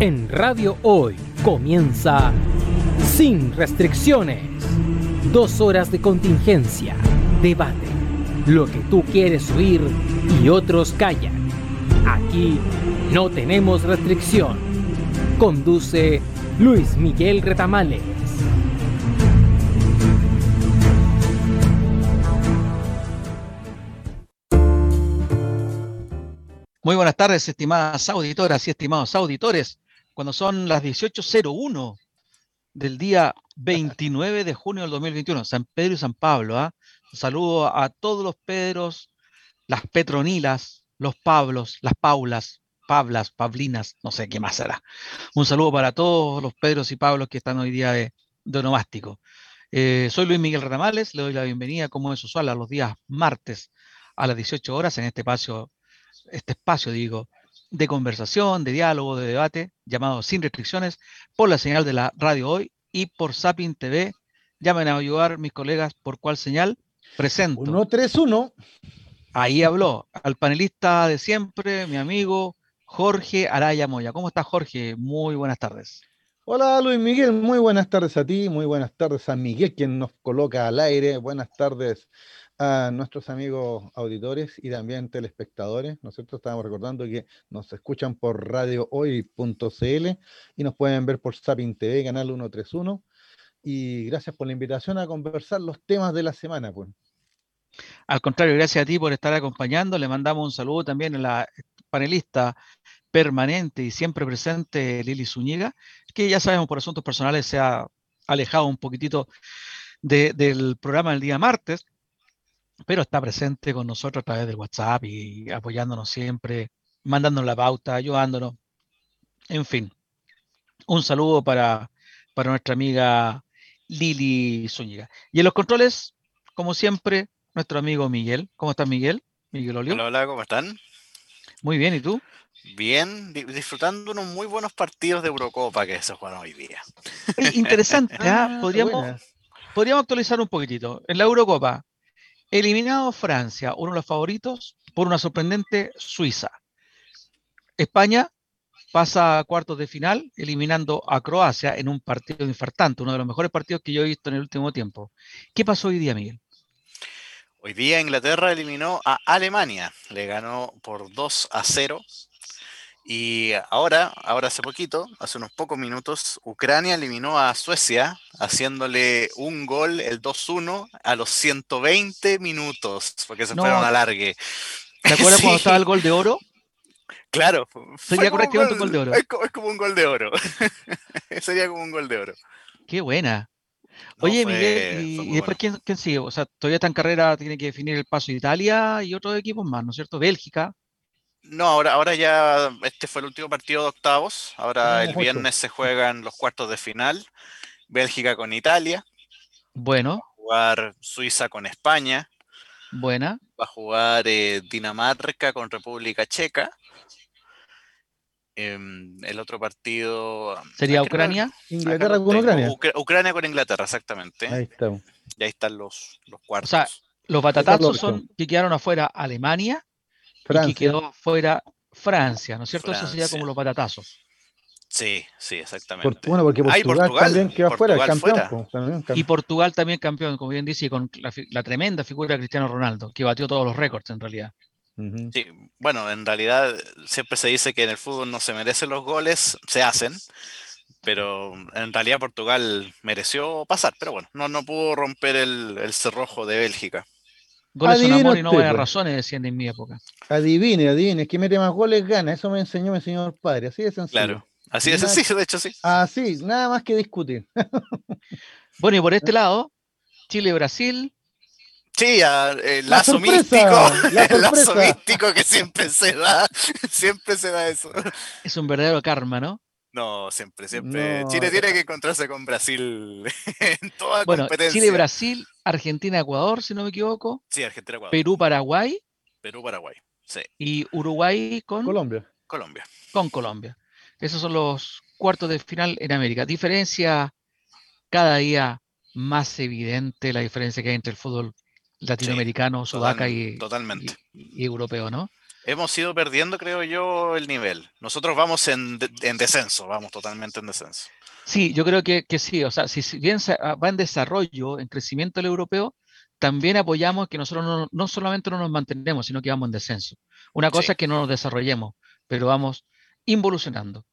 En Radio Hoy comienza Sin Restricciones. Dos horas de contingencia, debate, lo que tú quieres oír y otros callan. Aquí no tenemos restricción. Conduce Luis Miguel Retamales. Muy buenas tardes, estimadas auditoras y estimados auditores cuando son las 18.01 del día 29 de junio del 2021, San Pedro y San Pablo. ¿ah? Saludo a todos los Pedros, las Petronilas, los Pablos, las Paulas, Pablas, Pablinas, no sé qué más será. Un saludo para todos los Pedros y Pablos que están hoy día de, onomástico. Eh, soy Luis Miguel Ramales, le doy la bienvenida, como es usual, a los días martes a las 18 horas en este espacio, este espacio, digo, de conversación, de diálogo, de debate, llamado Sin Restricciones, por la señal de la radio hoy y por Sapin TV. Llamen a ayudar mis colegas por cuál señal. Presento. 131. Ahí habló al panelista de siempre, mi amigo Jorge Araya Moya. ¿Cómo estás, Jorge? Muy buenas tardes. Hola Luis Miguel, muy buenas tardes a ti, muy buenas tardes a Miguel, quien nos coloca al aire. Buenas tardes a nuestros amigos auditores y también telespectadores, ¿no es cierto? Estábamos recordando que nos escuchan por radiohoy.cl y nos pueden ver por Sapin TV, canal 131. Y gracias por la invitación a conversar los temas de la semana, pues. Al contrario, gracias a ti por estar acompañando. Le mandamos un saludo también a la panelista permanente y siempre presente Lili Zúñiga, que ya sabemos por asuntos personales se ha alejado un poquitito del programa el día martes, pero está presente con nosotros a través del WhatsApp y apoyándonos siempre, mandándonos la pauta, ayudándonos. En fin, un saludo para, para nuestra amiga Lili Zúñiga. Y en los controles, como siempre, nuestro amigo Miguel. ¿Cómo estás, Miguel? Miguel Olio. Hola, hola, ¿cómo están? Muy bien, ¿y tú? Bien, disfrutando unos muy buenos partidos de Eurocopa que se juegan hoy día. Interesante, ¿ah? podríamos, podríamos actualizar un poquitito. En la Eurocopa, Eliminado Francia, uno de los favoritos, por una sorprendente Suiza. España pasa a cuartos de final, eliminando a Croacia en un partido infartante, uno de los mejores partidos que yo he visto en el último tiempo. ¿Qué pasó hoy día, Miguel? Hoy día Inglaterra eliminó a Alemania, le ganó por 2 a 0 y ahora, ahora hace poquito, hace unos pocos minutos, Ucrania eliminó a Suecia haciéndole un gol, el 2-1, a los 120 minutos, porque se fueron a largue. ¿Te acuerdas cuando estaba el gol de oro? Claro. Sería correctamente un gol de oro. Es como, un gol de oro. Sería como un gol de oro. Qué buena. Oye, Miguel, ¿y, después ¿quién, quién, sigue? O sea, todavía está en carrera, tiene que definir el paso de Italia y otros equipos más, ¿no es cierto? Bélgica. No, ahora, ahora ya este fue el último partido de octavos. Ahora el viernes se juegan los cuartos de final. Bélgica con Italia. Bueno. Va a jugar Suiza con España. Buena. Va a jugar eh, Dinamarca con República Checa. Em, el otro partido. ¿Sería Ucrania? Inglaterra con Ucrania. Ucrania con Inglaterra, exactamente. Ahí estamos. Y ahí están los, los cuartos. O sea, los batatazos son que quedaron afuera Alemania, y quedó fuera Francia, ¿no es cierto? Eso sería como los patatazos. Sí, sí, exactamente. bueno, porque Portugal, también quedó fuera, campeón, Y Portugal también campeón, como bien dice, con la, tremenda figura de Cristiano Ronaldo, que batió todos los récords en realidad. Sí, bueno, en realidad siempre se dice que en el fútbol no se merecen los goles, se hacen, pero en realidad Portugal mereció pasar, pero bueno, no, no pudo romper el, el cerrojo de Bélgica. Goles son amor y no buenas pues. razones, decían en mi época. Adivine, adivine, que mete más goles gana. Eso me enseñó mi señor padre, así de sencillo. Claro, así de sencillo, de hecho sí. Así, nada más que discutir. bueno, y por este lado, Chile-Brasil. Sí, el lazo místico, el lazo místico que siempre se da, siempre se da eso. Es un verdadero karma, ¿no? No, siempre, siempre. Chile tiene que encontrarse con Brasil en toda bueno, competencia. Chile, Brasil, Argentina, Ecuador, si no me equivoco. Sí, Argentina, Ecuador. Perú, Paraguay. Perú, Paraguay, sí. Y Uruguay con Colombia. Colombia. Con Colombia. Esos son los cuartos de final en América. Diferencia cada día más evidente la diferencia que hay entre el fútbol latinoamericano, sudaca y, totalmente. y, europeo, ¿no? Hemos ido perdiendo, creo yo, el nivel. Nosotros vamos en, en descenso, vamos totalmente en descenso. Sí, yo creo que, que sí. O sea, si, si bien ah, va en desarrollo, en crecimiento el europeo, también apoyamos que nosotros no, no solamente no nos mantenemos, sino que vamos en descenso. Una cosa Sí. es que no nos desarrollemos, pero vamos involucionando.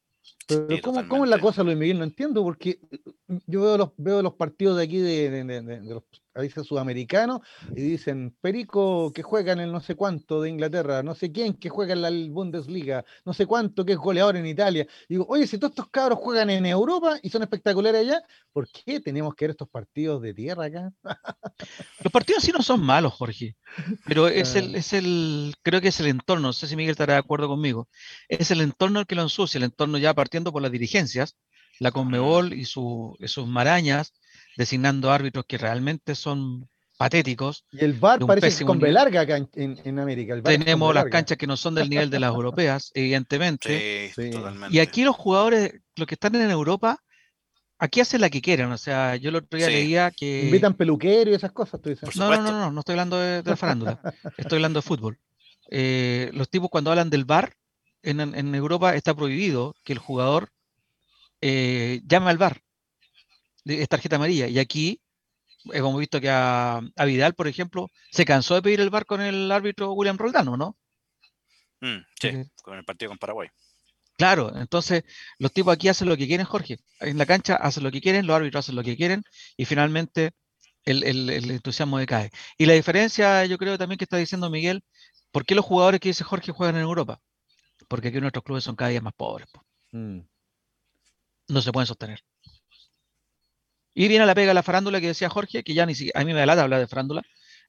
Pero Sí, ¿cómo, cómo es la cosa, Luis Miguel? No entiendo, porque yo veo los, veo los partidos de aquí de, de- de- de- de los países sudamericanos y dicen Perico que juega en el no sé cuánto de Inglaterra, no sé quién que juega en la Bundesliga, no sé cuánto que es goleador en Italia. Digo, oye, si todos estos cabros juegan en Europa y son espectaculares allá, ¿por qué tenemos que ver estos partidos de tierra acá? Los partidos sí no son malos, Jorge, pero es Ah. el, es el, creo que es el entorno, no sé si Miguel estará de acuerdo conmigo, es el entorno el que lo ensucia, el entorno ya por las dirigencias, la Conmebol y, su- y sus marañas, designando árbitros que realmente son patéticos. Y el VAR parece que con larga acá en, en- en América. el Tenemos las canchas que no son del nivel de las europeas, evidentemente. Sí, Sí. totalmente. Y aquí los jugadores, los que están en Europa, aquí hacen la que quieren. O sea, yo el otro día Sí. leía que... Invitan peluquero y esas cosas, tú dices. Por No, no, no, no, no estoy hablando de, de la farándula, estoy hablando de fútbol. Eh, los tipos cuando hablan del VAR, en, en Europa está prohibido que el jugador eh, llame al VAR, de- es tarjeta amarilla, y aquí hemos visto que a, a Vidal, por ejemplo, se cansó de pedir el VAR con el árbitro William Roldano, ¿no? Mm, sí, con el partido con Paraguay. Claro, entonces los tipos aquí hacen lo que quieren, Jorge. En la cancha hacen lo que quieren, los árbitros hacen lo que quieren y finalmente el, el- el entusiasmo decae. Y la diferencia, yo creo también que está diciendo Miguel, ¿por qué los jugadores que dice Jorge juegan en Europa? Porque aquí nuestros clubes son cada día más pobres, po. Mm. no se pueden sostener. Y viene la pega de la farándula que decía Jorge, que ya ni siquiera, a mí me da lata hablar de farándula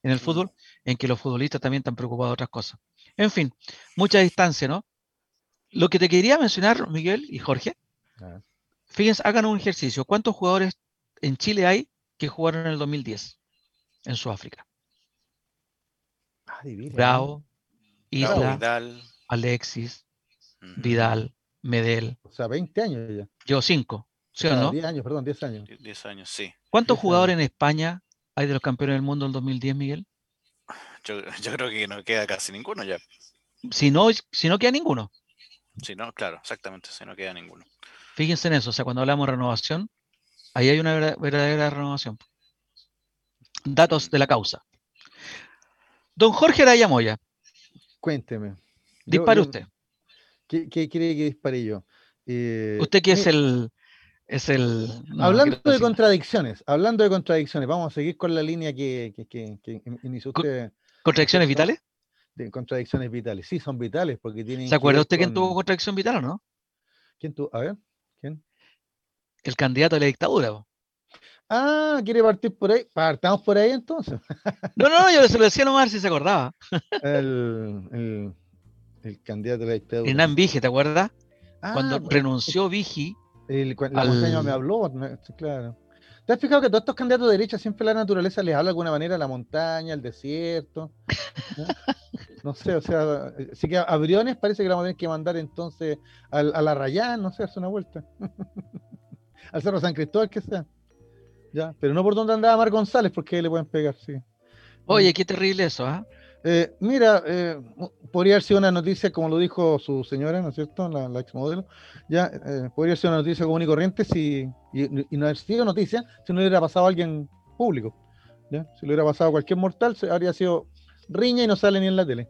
en el Mm. fútbol, en que los futbolistas también están preocupados de otras cosas. En fin, mucha distancia, ¿no? Lo que te quería mencionar, Miguel y Jorge, Ah. Fíjense, hagan un ejercicio. ¿Cuántos jugadores en Chile hay que jugaron en el 2010 en Sudáfrica? Ah. Bravo, Bravo, Isla, Vidal. Alexis, Vidal, Medel. O sea, 20 años ya. Yo cinco, ¿sí o no? 10 años, perdón, 10 años. die- 10 años, sí. ¿Cuántos 10 jugadores años. en España hay de los campeones del mundo del 2010, Miguel? Yo, yo creo que no queda casi ninguno ya. Si no, si no queda ninguno. Si no, claro, exactamente, si no queda ninguno. Fíjense en eso. O sea, cuando hablamos de renovación, ahí hay una verdadera renovación. Datos de la causa. Don Jorge Araya Moya, Cuénteme. Yo- dispare yo- usted. ¿Qué, qué quiere que dispare yo? Eh, Usted que es mi- el. Es el no, hablando de contradicciones, hablando de contradicciones, vamos a seguir con la línea que, que, que- que in- inició usted ¿Contradicciones vitales? de contradicciones vitales. Sí, son vitales porque tienen ¿Se acuerda usted quién tuvo con- contradicción vital o no? ¿Quién tuvo? A ver, ¿quién? El candidato a la dictadura. Ah, quiere partir por ahí. Partamos por ahí entonces. No, no, no, yo se lo decía nomás si se acordaba. El, el, el candidato a la dictadura. Hernán Vige, ¿te acuerdas? Ah, Cuando bueno, renunció Vigi, el- la al- montaña me habló, me- claro. ¿Te has fijado que todos estos candidatos de derecha siempre la naturaleza les habla de alguna manera, la montaña, el desierto? ¿no? No sé, o sea, eh, sí que a a Briones parece que la vamos a tener que mandar entonces al, a la Rayán, no sé, hace una vuelta. al Cerro San Cristóbal, que sea. Ya, pero no por donde andaba Mar González, porque ahí le pueden pegar, sí. oye, qué terrible eso, ¿ah? Eh, mira, eh, podría haber sido una noticia, como lo dijo su señora, ¿no es cierto? La, la exmodelo. Ya, eh, podría ser una noticia común y corriente si, y, y no haber sido noticia si no hubiera pasado a alguien público. ¿ya? Si le hubiera pasado a cualquier mortal, se, habría sido riña y no sale ni en la tele.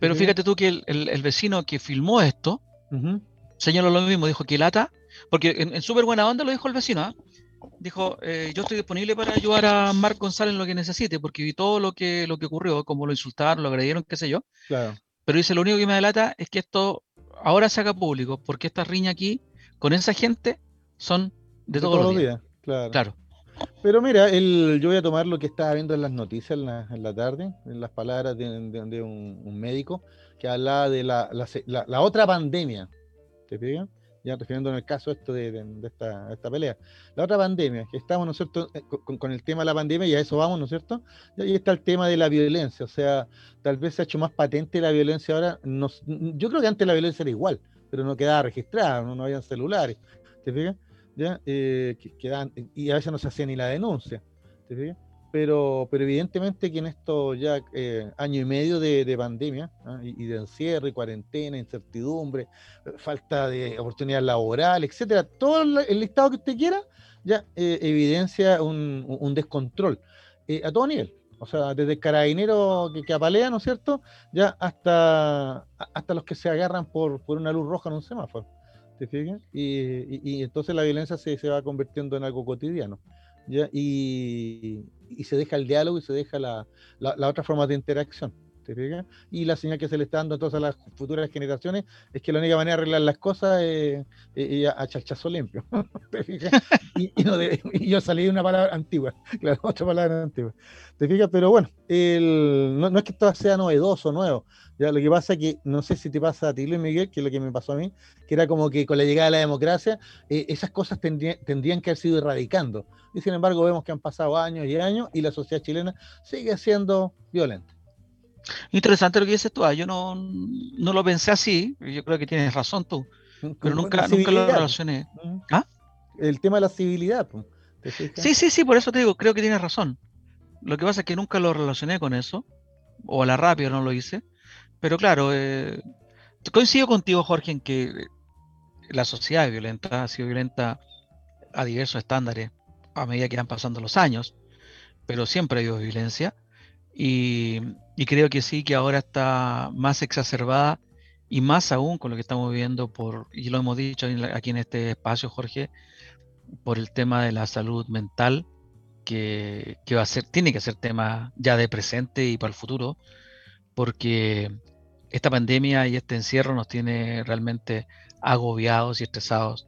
Pero fíjate tú que el, el- el vecino que filmó esto Ujú. señaló lo mismo, dijo que lata, porque en, en súper buena onda lo dijo el vecino, ¿ah? Dijo, eh, yo estoy disponible para ayudar a Marc González en lo que necesite, porque vi todo lo que, lo que ocurrió, como lo insultaron, lo agredieron, qué sé yo. Claro. Pero dice, lo único que me delata es que esto ahora se haga público, porque esta riña aquí con esa gente son de, todos, los días. Claro. Claro. Pero mira, el, yo voy a tomar lo que estaba viendo en las noticias en la, en la tarde, en las palabras de, de- de un, un médico que hablaba de la, la la- otra pandemia. ¿Te? Ya refiriéndonos al caso esto de, esta, esta pelea. La otra pandemia, que estamos, ¿no es cierto?, eh, con, el tema de la pandemia y a eso vamos, ¿no es cierto? Y ahí está el tema de la violencia, o sea, tal vez se ha hecho más patente la violencia ahora. No s- yo creo que antes la violencia era igual, pero no quedaba registrada, no, no habían celulares. ¿Te fijas? ¿ya? Eh, y a veces no se hacía ni la denuncia. ¿te fijas? Pero, pero evidentemente que en estos ya eh, año y medio de, pandemia ¿ah? y, de encierro y cuarentena, incertidumbre, falta de oportunidad laboral, etcétera, todo el listado que usted quiera, ya eh, evidencia un, descontrol eh, a todo nivel. O sea, desde el carabinero que, que, apalea, ¿no es cierto? Ya hasta, hasta los que se agarran por, por una luz roja en un semáforo. ¿Te fijas? Y, y, entonces la violencia se, se va convirtiendo en algo cotidiano. ¿Ya? Y, y se deja el diálogo y se deja la, la, otra forma de interacción. ¿Te Y la señal que se le está dando entonces a las futuras generaciones es que la única manera de arreglar las cosas es, a chachazo limpio. ¿te y, y, yo salí de una palabra antigua, claro, otra palabra antigua. ¿Te fijas? Pero bueno, el, no, no, es que esto sea novedoso, nuevo. Ya, lo que pasa es que, no sé si te pasa a ti, Luis Miguel, que es lo que me pasó a mí, que era como que con la llegada de la democracia, eh, esas cosas tendrían, tendrían que haber sido erradicando. Y sin embargo, vemos que han pasado años y años y la sociedad chilena sigue siendo violenta. Interesante lo que dices tú, ah, yo no, no lo pensé así, yo creo que tienes razón tú, pero nunca, nunca lo relacioné. ¿Ah? El tema de la civilidad. Sí, sí, sí, por eso te digo, creo que tienes razón. Lo que pasa es que nunca lo relacioné con eso, o a la rápida no lo hice, pero claro, eh, coincido contigo, Jorge, en que la sociedad es violenta, ha sido violenta a diversos estándares a medida que van pasando los años, pero siempre ha habido violencia y, creo que sí, que ahora está más exacerbada y más aún con lo que estamos viendo por, y lo hemos dicho aquí en este espacio, Jorge, por el tema de la salud mental, que, que va a ser, tiene que ser tema ya de presente y para el futuro, porque esta pandemia y este encierro nos tiene realmente agobiados y estresados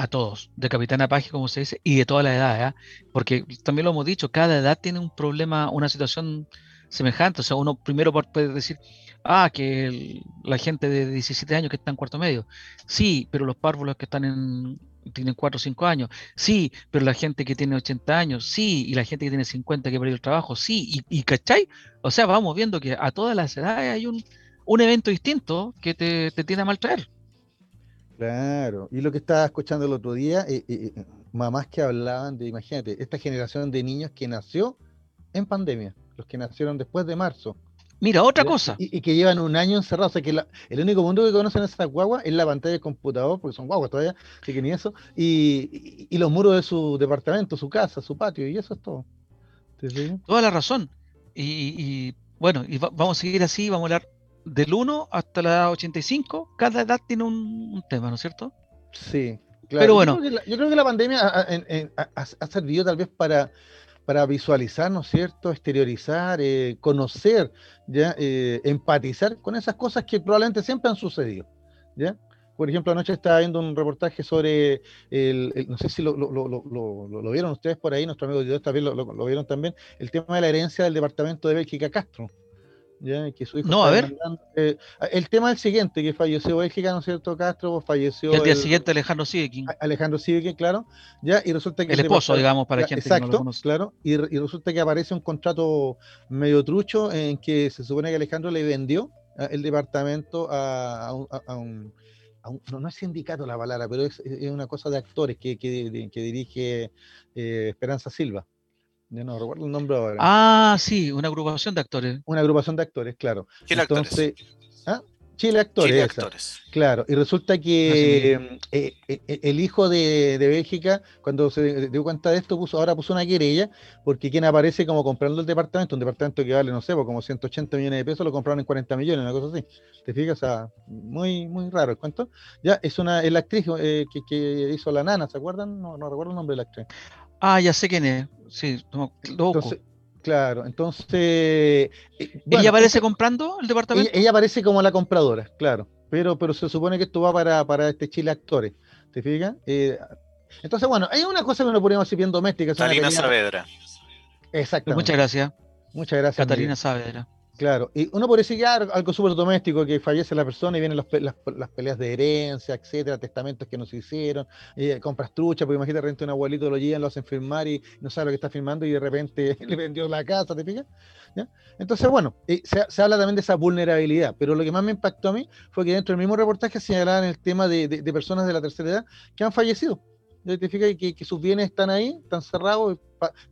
a todos, de capitán a paje, como se dice, y de toda la edad, ¿eh? porque también lo hemos dicho, cada edad tiene un problema, una situación semejante. O sea, uno primero puede decir, ah, que la gente de 17 años que está en cuarto medio. Sí, pero los párvulos que están en, tienen 4 o 5 años. Sí, pero la gente que tiene 80 años, sí, y la gente que tiene 50 que perdió el trabajo, sí, y, y ¿cachai? O sea, vamos viendo que a todas las edades hay un, un evento distinto que te, te tiene a maltraer. Claro, y lo que estaba escuchando el otro día, eh, eh, eh, mamás que hablaban de, imagínate, esta generación de niños que nació en pandemia, los que nacieron después de marzo. Mira, otra cosa. Y, que llevan un año encerrados. O sea, que el único mundo que conocen esas guaguas es la pantalla del computador, porque son guaguas todavía, así que ni eso. Y, y, los muros de su departamento, su casa, su patio, y eso es todo. Toda la razón. Y, bueno, y vamos a seguir así, vamos a hablar del 1 hasta la 85, cada edad tiene un, tema, ¿no es cierto? Sí, claro. Pero bueno. Yo creo que la, pandemia ha, servido tal vez para, para visualizar, ¿no es cierto? Exteriorizar, eh, conocer, ¿ya? Eh, empatizar con esas cosas que probablemente siempre han sucedido, ¿ya? Por ejemplo, anoche estaba viendo un reportaje sobre, el, no sé si lo, lo, vieron ustedes por ahí, nuestro amigo Dios también lo, vieron también, el tema de la herencia del departamento de Bélgica Castro no, a ver. Eh, el tema es el siguiente, que falleció Bélgica, ¿no es cierto? Castro, falleció. el día siguiente Alejandro Sivekin. Alejandro Sivekin, claro. Ya, y resulta que. El esposo, digamos, para gente exacto, que no lo conoce. claro. Y, resulta que aparece un contrato medio trucho en que se supone que Alejandro le vendió ah, el departamento a, un, no, es sindicato la palabra, pero es, una cosa de actores que, que, dirige eh, Esperanza Silva. Yo no recuerdo el nombre ahora. Ah, sí, una agrupación de actores. Una agrupación de actores, claro. Chile Entonces, Actores. ¿ah? Chile Actores. Chile Actores. Claro, y resulta que eh, eh, eh, el hijo de, de, Bélgica, cuando se dio cuenta de esto, puso, ahora puso una querella, porque quien aparece como comprando el departamento, un departamento que vale, no sé, pues como 180 millones de pesos, lo compraron en 40 millones, una cosa así. ¿Te fijas? O sea, muy, muy raro el cuento. Ya, es una, es la actriz que, que, hizo la nana, ¿se acuerdan? No, no recuerdo el nombre de la actriz. Ah, ya sé quién es. Sí, entonces, claro, entonces. Eh, ¿Ella aparece comprando el departamento? Ella, aparece como la compradora, claro. Pero, pero se supone que esto va para, para este Chile Actores. ¿Te fijas? Eh, entonces, bueno, hay una cosa que uno podríamos decir bien doméstica. Catalina Saavedra. Exacto. Muchas gracias. Muchas gracias. Catalina Saavedra. Claro, y uno podría decir ya algo súper doméstico, que fallece la persona y vienen las, peleas de herencia, etcétera, testamentos que no se hicieron, y compras trucha, porque imagínate, renta un abuelito, lo llevan, lo hacen firmar y no sabe lo que está firmando y de repente le vendió la casa, ¿te fijas? Entonces, bueno, se, habla también de esa vulnerabilidad, pero lo que más me impactó a mí fue que dentro del mismo reportaje señalaban el tema de, personas de la tercera edad que han fallecido. ¿Ya te fijas? Que, que sus bienes están ahí, están cerrados,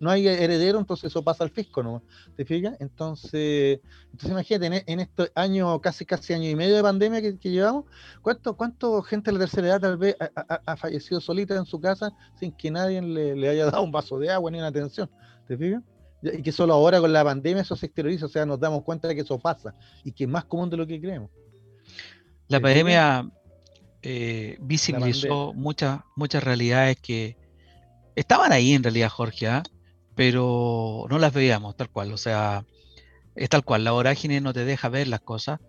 no hay heredero, entonces eso pasa al fisco, ¿no? ¿Te fijas? Entonces, entonces imagínate, en, e- en este año, casi casi año y medio de pandemia que, que llevamos, ¿cuánto, ¿cuánto gente de la tercera edad tal vez ha, ha- ha fallecido solita en su casa sin que nadie le, le haya dado un vaso de agua ni una atención? ¿Te fijas? Y que solo ahora con la pandemia eso se exterioriza, o sea, nos damos cuenta de que eso pasa y que es más común de lo que creemos. La ¿Te pandemia eh, visibilizó muchas, muchas realidades que estaban ahí en realidad, Jorge, ¿ah? pero no las veíamos tal cual. O sea, es tal cual. La vorágine no te deja ver las cosas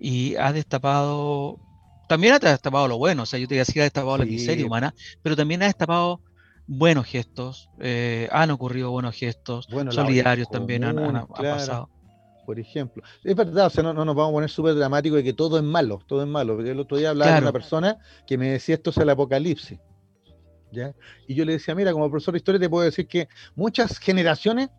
y ha destapado, también ha destapado lo bueno. O sea, yo te decía, ha destapado la miseria humana, pero también ha destapado buenos gestos. eh, han ocurrido buenos gestos, Bueno, solidarios también han, pasado. Por ejemplo. Es verdad, o sea, no, no nos vamos a poner súper dramáticos de que todo es malo, todo es malo. Porque el otro día hablaba Claro. con una persona que me decía esto es el apocalipsis. ¿ya? Y yo le decía, mira, como profesor de historia te puedo decir que muchas generaciones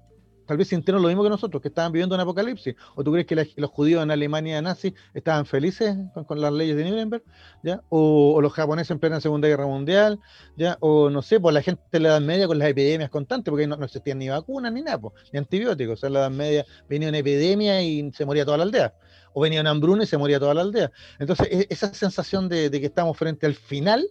tal vez sintieron lo mismo que nosotros, que estaban viviendo un apocalipsis. ¿O tú crees que los judíos en Alemania nazi estaban felices con, las leyes de Nuremberg? ¿ya? O, o los japoneses en plena Segunda Guerra Mundial, ¿ya? O no sé, pues la gente de la Edad Media con las epidemias constantes, porque no, no existían ni vacunas ni nada, pues, ni antibióticos. O sea, en la Edad Media venía una epidemia y se moría toda la aldea. O venía una hambruna y se moría toda la aldea. Entonces, e- esa sensación de que estamos frente al final,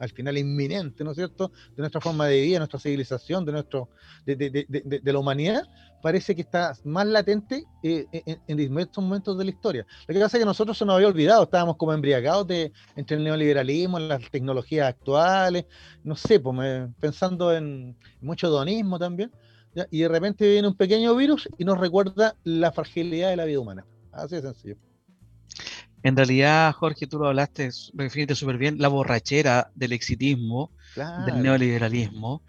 al final inminente, ¿no es cierto?, de nuestra forma de vida, de nuestra civilización, de, nuestro, de, de- de- de- la humanidad, parece que está más latente eh, en, en diversos momentos de la historia. Lo que pasa es que nosotros se nos había olvidado, estábamos como embriagados de, entre el neoliberalismo, las tecnologías actuales, no sé, pues, pensando en mucho hedonismo también, y de repente viene un pequeño virus y nos recuerda la fragilidad de la vida humana. Así de sencillo. En realidad, Jorge, tú lo hablaste, lo definiste súper bien, la borrachera del exitismo, Claro. del neoliberalismo,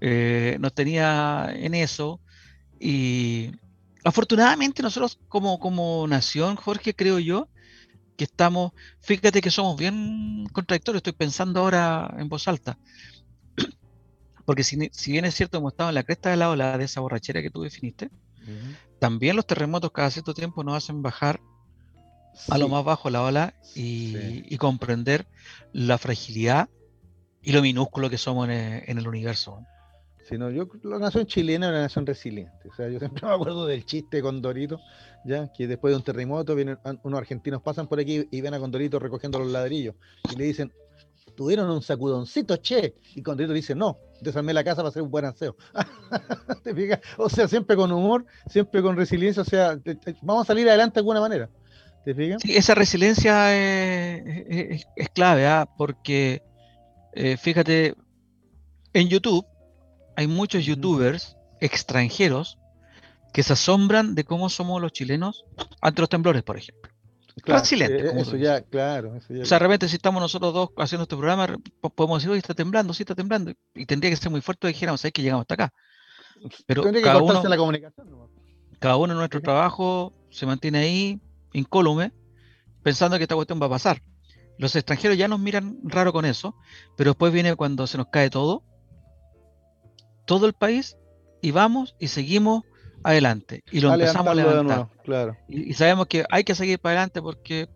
eh, nos tenía en eso y afortunadamente nosotros como, como nación, Jorge, creo yo, que estamos, fíjate que somos bien contradictorios, estoy pensando ahora en voz alta, porque si, si bien es cierto hemos estado en la cresta de la ola de esa borrachera que tú definiste, también los terremotos cada cierto tiempo nos hacen bajar a lo más bajo la ola y, Sí. y comprender la fragilidad y lo minúsculo que somos en el, en el universo. sino yo la nación chilena es una nación resiliente. O sea, yo siempre me acuerdo del chiste con Dorito, ya que después de un terremoto vienen unos argentinos pasan por aquí y ven a Condorito recogiendo los ladrillos y le dicen, tuvieron un sacudoncito, che, y Condorito dice, no, desarmé la casa para hacer un buen aseo. ¿Te fijas? O sea, siempre con humor, siempre con resiliencia, o sea, vamos a salir adelante de alguna manera. ¿Te fijas? Sí, esa resiliencia es, es- es- es clave, ¿ah? porque eh, fíjate, en YouTube hay muchos youtubers extranjeros que se asombran de cómo somos los chilenos ante los temblores, por ejemplo. Claro, Resiliente, eh, eso ya, claro. Eso ya- O sea, de repente si estamos nosotros dos haciendo este programa, podemos decir, oye, está temblando, sí está temblando, y tendría que ser muy fuerte, y dijéramos, ¿sabes que llegamos hasta acá? Pero Tendría cada uno, la comunicación. nomás. cada uno en nuestro trabajo se mantiene ahí, incólume, pensando que esta cuestión va a pasar. Los extranjeros ya nos miran raro con eso, pero después viene cuando se nos cae todo, todo el país, y vamos y seguimos adelante. Y lo A empezamos a levantar. nuevo, claro. Y, y sabemos que hay que seguir para adelante porque,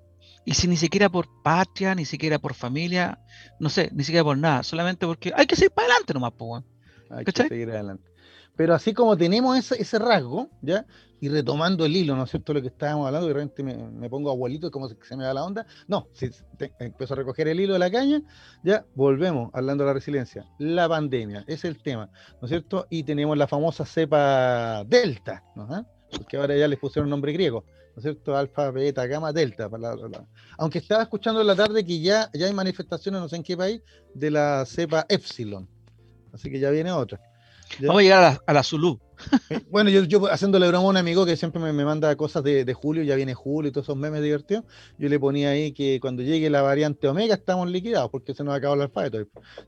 y si ni siquiera por patria, ni siquiera por familia, no sé, ni siquiera por nada, solamente porque hay que seguir para adelante nomás, pues. Hay ¿Cachai? que seguir adelante. Pero así como tenemos ese, ese rasgo, ¿ya? Y retomando el hilo, ¿no es cierto? Lo que estábamos hablando, y de repente me, me pongo abuelito, como se, se me da la onda. No, si te- empiezo a recoger el hilo de la caña, ya volvemos hablando de la resiliencia. La pandemia, es el tema, ¿no es cierto? Y tenemos la famosa cepa Delta, ¿no? ¿Ah? Porque ahora ya les pusieron nombre griego, ¿no es cierto? Alfa, beta, gamma, delta. para la- Aunque estaba escuchando en la tarde que ya, ya hay manifestaciones, no sé en qué país, de la cepa Epsilon. Así que ya viene otra. ¿Ya? Vamos a llegar a la, a la Zulu. Eh, Bueno, yo, yo haciéndole broma a un amigo que siempre me, me manda cosas de, de julio, ya viene julio y todos esos memes divertidos, yo le ponía ahí que cuando llegue la variante Omega estamos liquidados porque se nos acabó el alfabeto.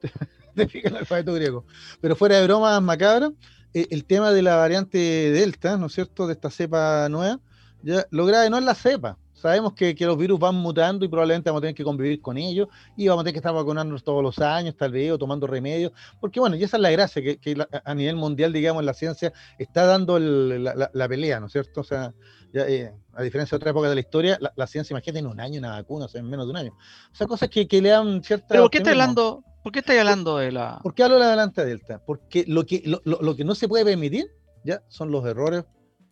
Te fijas el alfabeto griego. Pero fuera de bromas macabras, eh, el tema de la variante Delta, ¿no es cierto?, de esta cepa nueva, ya, lo grave no es la cepa. Sabemos que, que los virus van mutando y probablemente vamos a tener que convivir con ellos y vamos a tener que estar vacunándonos todos los años, tal vez, o tomando remedios, porque bueno, y esa es la gracia, que, que la- a nivel mundial, digamos, la ciencia está dando el- la, la- la pelea, ¿no es cierto? O sea, ya, eh, a diferencia de otra época de la historia, la, ciencia, imagínate, en un año una vacuna, o sea, en menos de un año. O sea, cosas que, que le dan cierta... Pero ¿por qué estás optimismo. hablando, ¿Por qué hablando de la.? ¿Por qué hablo de la delta? Porque lo que, lo, lo, lo que no se puede permitir ya son los errores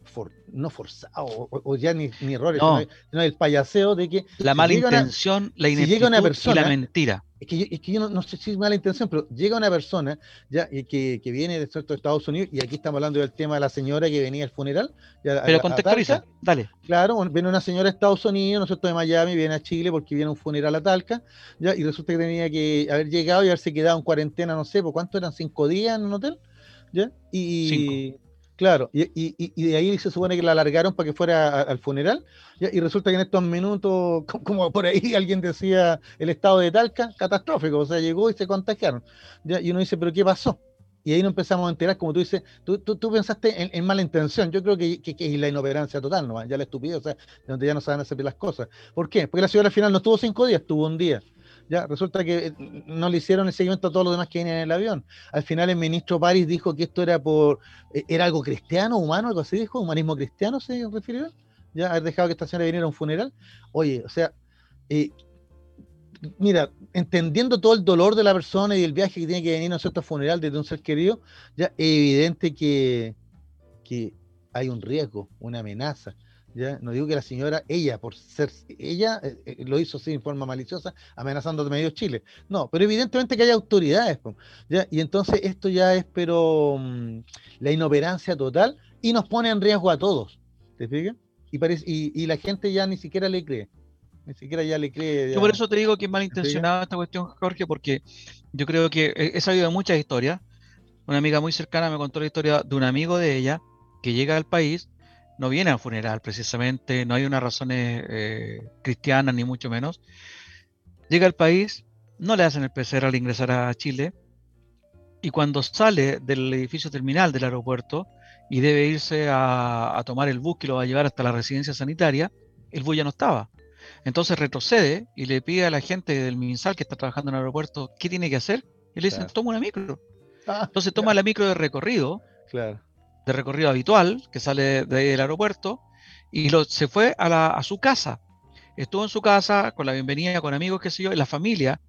for, no forzados o, o, ya ni, ni errores, No. sino, sino el payaseo de que La si mala llega una- intención, la si ineptitud una y persona- la mentira. es que yo, es que yo no, no sé si es mala intención, pero llega una persona ya que, que viene de cierto Estados Unidos, y aquí estamos hablando del tema de la señora que venía al funeral. ya Pero a- a contextualiza, Talca. dale. Claro, viene una señora de Estados Unidos, ¿no es cierto?, de Miami, viene a Chile porque viene a un funeral a Talca, ya, y resulta que tenía que haber llegado y haberse quedado en cuarentena, no sé, ¿por cuánto eran? ¿Cinco días en un hotel? ¿Ya? Y, claro, y, y- y- de ahí se supone que la alargaron para que fuera al funeral, y resulta que en estos minutos, co- como por ahí alguien decía, el estado de Talca, catastrófico, o sea, llegó y se contagiaron. Y uno dice, ¿pero qué pasó? Y ahí nos empezamos a enterar, como tú dices, tú, tú, tú pensaste en, en mala intención. Yo creo que, que, la inoperancia total, ¿no? ya la estupidez, o sea, donde ya no saben hacer las cosas. ¿Por qué? Porque la señora al final no estuvo cinco días, estuvo un día. Ya, resulta que eh, no le hicieron el seguimiento a todos los demás que venían en el avión. Al final el ministro París dijo que esto era por, eh, era algo cristiano, humano, algo así dijo, humanismo cristiano se refirió. Ya, haber dejado que esta señora viniera a un funeral. Oye, o sea, eh, mira, entendiendo todo el dolor de la persona y el viaje que tiene que venir a un cierto funeral desde un ser querido, ya es evidente que, que hay un riesgo, una amenaza. Ya, no digo que la señora, ella, por ser ella, eh, eh, lo hizo así en forma maliciosa, amenazando a medio Chile. No, pero evidentemente que hay autoridades, ¿ya? y entonces esto ya es, pero mm, la inoperancia total y nos pone en riesgo a todos. ¿Te fijas? Y, parece, y, y la gente ya ni siquiera le cree. Ni siquiera ya le cree. Yo por eso te digo que es malintencionada esta cuestión, Jorge, porque yo creo que he he sabido de muchas historias. Una amiga muy cercana me contó la historia de un amigo de ella que llega al país, no viene al funeral precisamente, no hay unas razones eh, cristianas ni mucho menos. Llega al país, no le hacen el PCR al ingresar a Chile, y cuando sale del edificio terminal del aeropuerto y debe irse a, a tomar el bus que lo va a llevar hasta la residencia sanitaria, el bus ya no estaba. Entonces retrocede y le pide a la gente del MinSal que está trabajando en el aeropuerto qué tiene que hacer. Y le dicen, Claro. toma una micro. Ah, Entonces toma la micro de recorrido, claro. De recorrido habitual, que sale de ahí del aeropuerto, y lo, se fue a, la- a su casa. Estuvo en su casa con la bienvenida, con amigos, qué sé yo, y la familia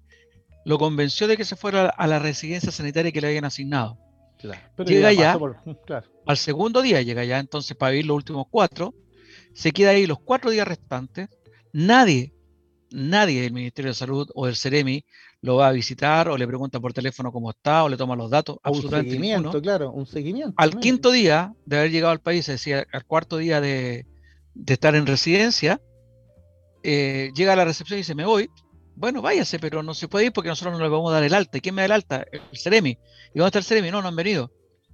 lo convenció de que se fuera a la residencia sanitaria que le habían asignado. claro. Pero Llega ya. pasó por- claro. Al segundo día llega ya entonces para vivir los últimos cuatro, se queda ahí los cuatro días restantes, nadie, nadie del Ministerio de Salud o del CEREMI lo va a visitar o le pregunta por teléfono cómo está o le toma los datos, un seguimiento, ninguno. claro, un seguimiento. Al quinto día de haber llegado al país, es decir, al cuarto día de, de estar en residencia, eh, llega a la recepción y dice, me voy. Bueno, váyase, pero no se puede ir porque nosotros no le vamos a dar el alta. ¿Y quién me da el alta? El CEREMI. ¿Y dónde está el CEREMI? No, no han venido.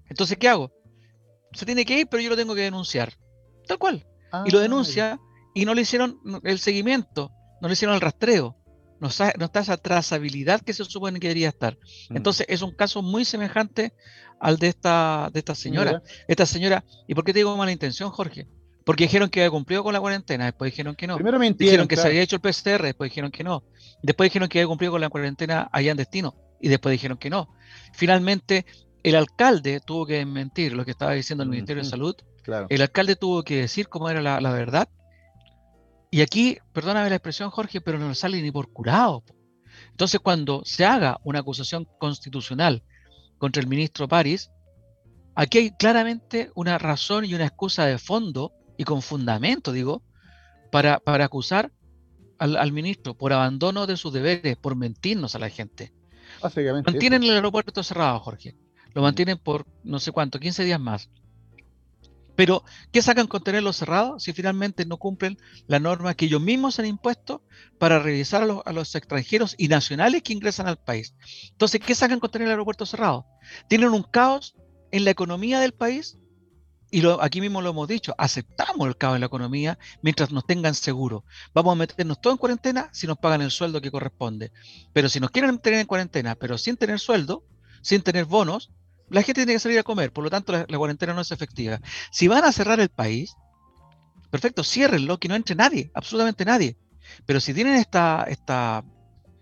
Entonces, ¿qué hago? Se tiene que ir, pero yo lo tengo que denunciar. Tal cual. Y lo Ah, denuncia y no le hicieron el seguimiento, no le hicieron el rastreo. No, está esa trazabilidad que se supone que debería estar. Mm. Entonces, es un caso muy semejante al de esta, de esta señora. Esta señora, ¿y por qué te digo mala intención, Jorge? Porque dijeron que había cumplido con la cuarentena, después dijeron que no. Primero mintieron, Dijeron que se claro. había hecho el PCR, después dijeron que no. Después dijeron que había cumplido con la cuarentena allá en destino, y después dijeron que no. Finalmente, el alcalde tuvo que desmentir lo que estaba diciendo el Ministerio de Ujú. Salud. claro. El alcalde tuvo que decir cómo era la, la verdad. Y aquí, perdóname la expresión, Jorge, pero no sale ni por curado. Entonces, cuando se haga una acusación constitucional contra el ministro París, aquí hay claramente una razón y una excusa de fondo y con fundamento, digo, para, para acusar al, al ministro por abandono de sus deberes, por mentirnos a la gente. Mantienen el aeropuerto cerrado, Jorge. Lo mantienen por no sé cuánto, 15 días más. Pero, ¿qué sacan con tenerlo cerrado si finalmente no cumplen la norma que ellos mismos han impuesto para revisar a los, extranjeros y nacionales que ingresan al país? Entonces, ¿qué sacan con tener el aeropuerto cerrado? Tienen un caos en la economía del país y aquí mismo lo hemos dicho, aceptamos el caos en la economía mientras nos tengan seguro. Vamos a meternos todos en cuarentena si nos pagan el sueldo que corresponde. Pero si nos quieren tener en cuarentena, pero sin tener sueldo, sin tener bonos, la gente tiene que salir a comer, por lo tanto la, cuarentena no es efectiva. Si van a cerrar el país, perfecto, ciérrenlo, que no entre nadie, absolutamente nadie. Pero si tienen esta, esta,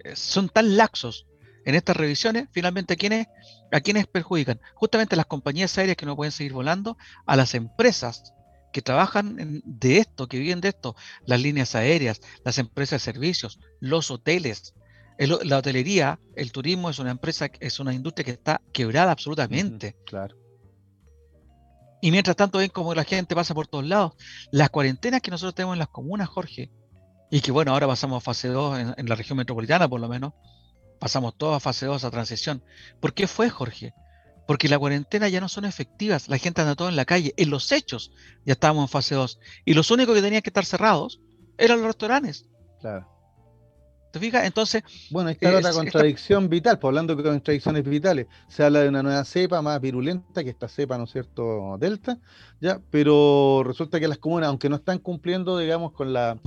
eh, son tan laxos en estas revisiones, finalmente ¿a quiénes, a perjudican? Justamente a las compañías aéreas que no pueden seguir volando, a las empresas que trabajan de esto, que viven de esto, las líneas aéreas, las empresas de servicios, los hoteles, la hotelería, el turismo es una empresa, es una industria que está quebrada absolutamente. claro. Y mientras tanto ven como la gente pasa por todos lados. Las cuarentenas que nosotros tenemos en las comunas, Jorge, y que bueno, ahora pasamos a fase 2 en, en la región metropolitana por lo menos, pasamos todos a fase 2 a transición. ¿Por qué fue, Jorge? Porque la cuarentena ya no son efectivas, la gente anda todo en la calle, en los hechos ya estábamos en fase 2. Y los únicos que tenían que estar cerrados eran los restaurantes. Claro. ¿Te fijas? Entonces. Bueno, está la otra contradicción vital, pues hablando de contradicciones vitales. Se habla de una nueva cepa más virulenta que esta cepa, ¿no es cierto? Delta, ¿ya? Pero resulta que las comunas, aunque no están cumpliendo, digamos, con la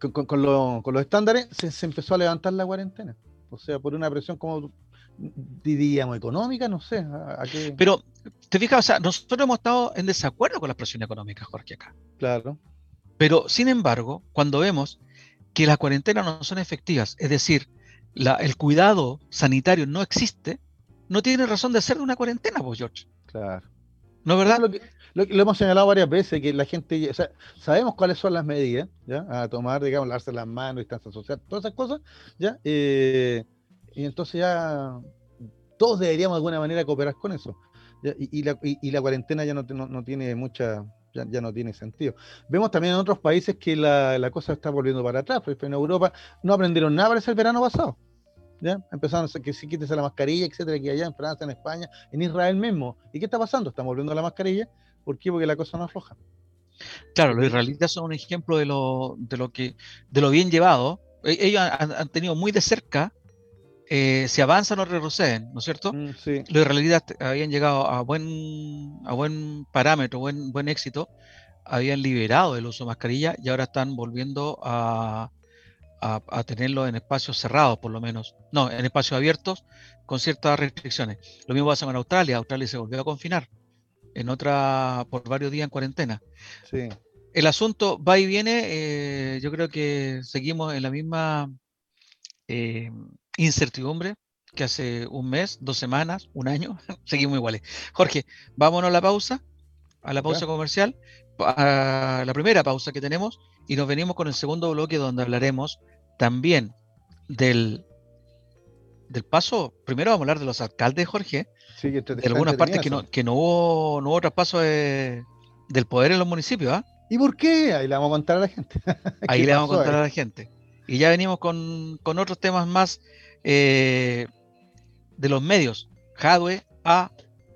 con, los estándares, se, empezó a levantar la cuarentena. O sea, por una presión como diríamos económica, no sé. ¿a, qué? Pero, te fijas, o sea, nosotros hemos estado en desacuerdo con la presión económica, Jorge, acá. Claro. Pero, sin embargo, cuando vemos que las cuarentenas no son efectivas, es decir, el cuidado sanitario no existe, no tiene razón de ser de una cuarentena, pues, George. Claro. ¿No es verdad? Lo, lo, hemos señalado varias veces, que la gente, o sea, sabemos cuáles son las medidas, ¿ya? A tomar, digamos, lavarse las manos, distancia social, todas esas cosas, ¿ya? Eh, y entonces ya todos deberíamos de alguna manera cooperar con eso. Y, la, y, la, cuarentena ya no, no tiene mucha, ya, no tiene sentido. Vemos también en otros países que la, cosa está volviendo para atrás. Pues, en Europa no aprendieron nada para ese verano pasado. ¿ya? Empezaron a que si quítese la mascarilla, etcétera, que allá en Francia, en España, en Israel mismo. ¿Y qué está pasando? Están volviendo a la mascarilla. ¿Por qué? Porque la cosa no afloja. Claro, los israelitas son un ejemplo de lo, de lo que, de lo bien llevado. E, ellos han, tenido muy de cerca eh, si avanzan o retroceden, ¿no es cierto? Mm, los israelitas habían llegado a buen, a buen parámetro, buen, buen éxito, habían liberado el uso de mascarilla y ahora están volviendo a, a, tenerlo en espacios cerrados, por lo menos. No, en espacios abiertos con ciertas restricciones. Lo mismo pasa con Australia. Australia se volvió a confinar en otra, por varios días en cuarentena. Sí. El asunto va y viene. Eh, yo creo que seguimos en la misma eh, incertidumbre que hace un mes, dos semanas, un año, seguimos iguales. Jorge, vámonos a la pausa, a la pausa comercial, a la primera pausa que tenemos, y nos venimos con el segundo bloque donde hablaremos también del, del paso. Primero vamos a hablar de los alcaldes, Jorge, de algunas partes que no, que no hubo, no hubo traspaso del poder en los municipios. ¿ah? ¿Y por qué? Ahí le vamos a contar a la gente. Ahí le vamos a contar a la gente. Y ya venimos con, con otros temas más eh, de los medios. Hadwe ha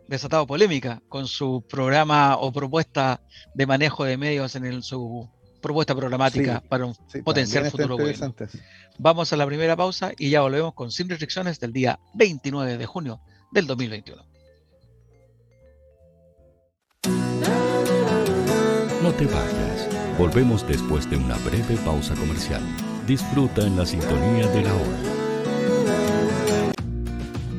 desatado polémica con su programa o propuesta de manejo de medios en el, su propuesta programática para un potencial futuro Vamos a la primera pausa y ya volvemos con Sin Restricciones del día 29 de junio del 2021. No te vayas. Volvemos después de una breve pausa comercial. Disfruta en la sintonía de la hora.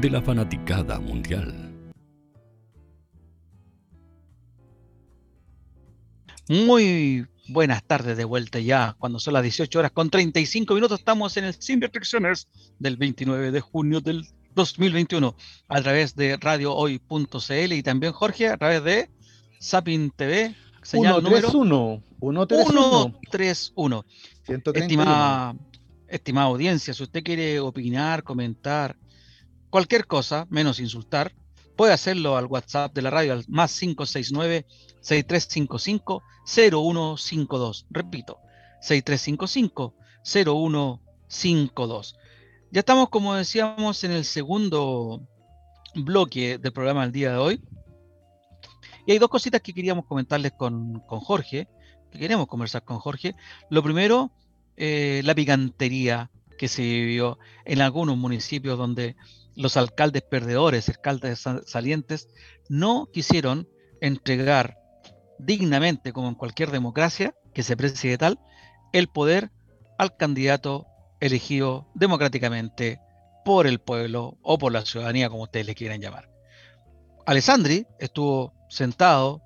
de la fanaticada mundial. Muy buenas tardes de vuelta ya, cuando son las 18 horas con 35 minutos, estamos en el Sin Restricciones del 29 de junio del 2021, a través de radiohoy.cl y también Jorge, a través de Sapin TV Señal 131. 131. 131. Estimada, estimada audiencia, si usted quiere opinar, comentar, cualquier cosa, menos insultar, puede hacerlo al WhatsApp de la radio, al más 569-6355-0152. Repito, 6355-0152. Ya estamos, como decíamos, en el segundo bloque del programa del día de hoy. Y hay dos cositas que queríamos comentarles con, Jorge, que queremos conversar con Jorge. Lo primero, eh, la picantería que se vivió en algunos municipios donde los alcaldes perdedores, alcaldes salientes, no quisieron entregar dignamente, como en cualquier democracia que se preside tal, el poder al candidato elegido democráticamente por el pueblo o por la ciudadanía, como ustedes le quieran llamar. Alessandri estuvo sentado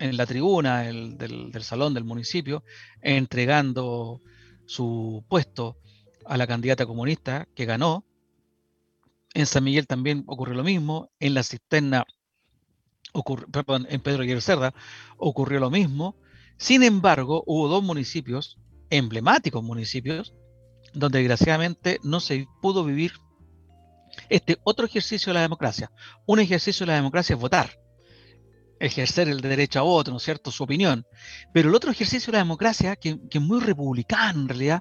en la tribuna del, salón del municipio, entregando su puesto a la candidata comunista que ganó. En San Miguel también ocurrió lo mismo. En la cisterna, perdón, en Pedro y Cerda ocurrió lo mismo. Sin embargo, hubo dos municipios, emblemáticos municipios, donde desgraciadamente no se pudo vivir este otro ejercicio de la democracia. Un ejercicio de la democracia es votar, ejercer el derecho a voto, ¿no es cierto?, su opinión. Pero el otro ejercicio de la democracia, que, que es muy republicano en realidad,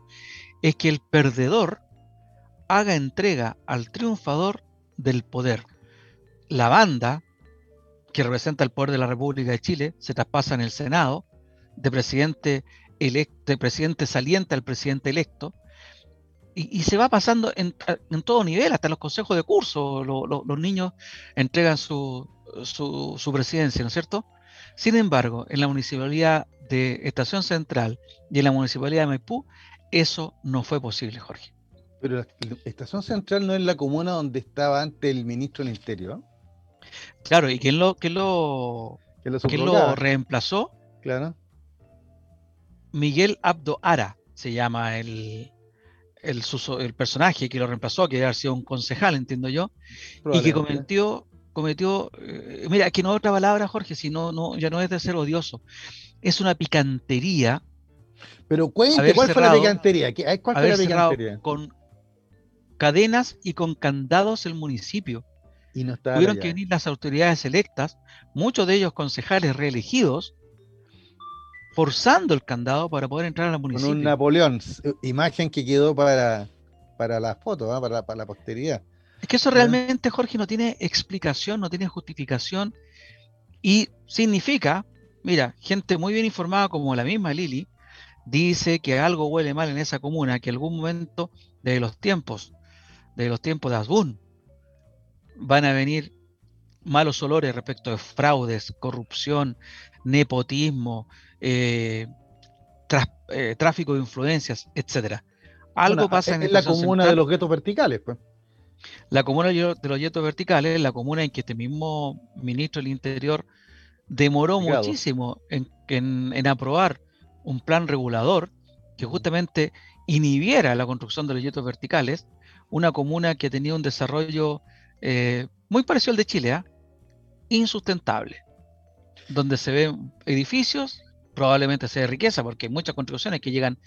es que el perdedor haga entrega al triunfador del poder. La banda, que representa el poder de la República de Chile, se traspasa en el Senado, de presidente, electo, de presidente saliente al presidente electo, y, se va pasando en, todo nivel, hasta los consejos de curso, los niños entregan su, su, presidencia, ¿no es cierto? Sin embargo, en la municipalidad de Estación Central y en la municipalidad de Maipú, eso no fue posible, Jorge. Pero la Estación Central no es la comuna donde estaba antes el ministro del Interior. Claro, y quién lo, quién lo, ¿quién lo reemplazó? Claro. Miguel Abdo Ara se llama el, el, personaje que lo reemplazó, que haber sido un concejal, entiendo yo, y que cometió, cometió eh, mira, que no otra palabra, Jorge, si no, no, ya no es de ser odioso, es una picantería. Pero cuente, ¿cuál fue la picantería? ¿Cuál fue la picantería? Con cadenas y con candados el municipio. Y no Tuvieron que venir las autoridades electas, muchos de ellos concejales reelegidos, forzando el candado para poder entrar al municipio. Con un Napoleón, imagen que quedó para, para la foto, ¿ah? para, para, la posteridad. Es que eso realmente, Jorge, no tiene explicación, no tiene justificación y significa, mira, gente muy bien informada como la misma Lili, dice que algo huele mal en esa comuna, que algún momento de los tiempos, de los tiempos de Asbun, van a venir malos olores respecto de fraudes, corrupción, nepotismo, eh, eh, tráfico de influencias, etcétera. Algo pasa en la comuna de los guetos verticales, pues. La comuna de los guetos verticales, la comuna en que este mismo ministro del Interior demoró muchísimo en, aprobar un plan regulador que justamente inhibiera la construcción de los guetos verticales, una comuna que tenía un desarrollo eh, muy parecido al de Chile, ¿ah? insustentable, donde se ven edificios probablemente sea de riqueza, porque hay muchas contribuciones que llegan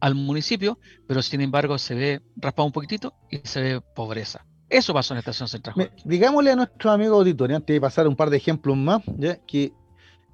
al municipio, pero sin embargo se ve raspado un poquitito y se ve pobreza. Eso pasó en la Estación Central. digámosle a nuestros amigos auditores, antes de pasar un par de ejemplos más, ¿ya? que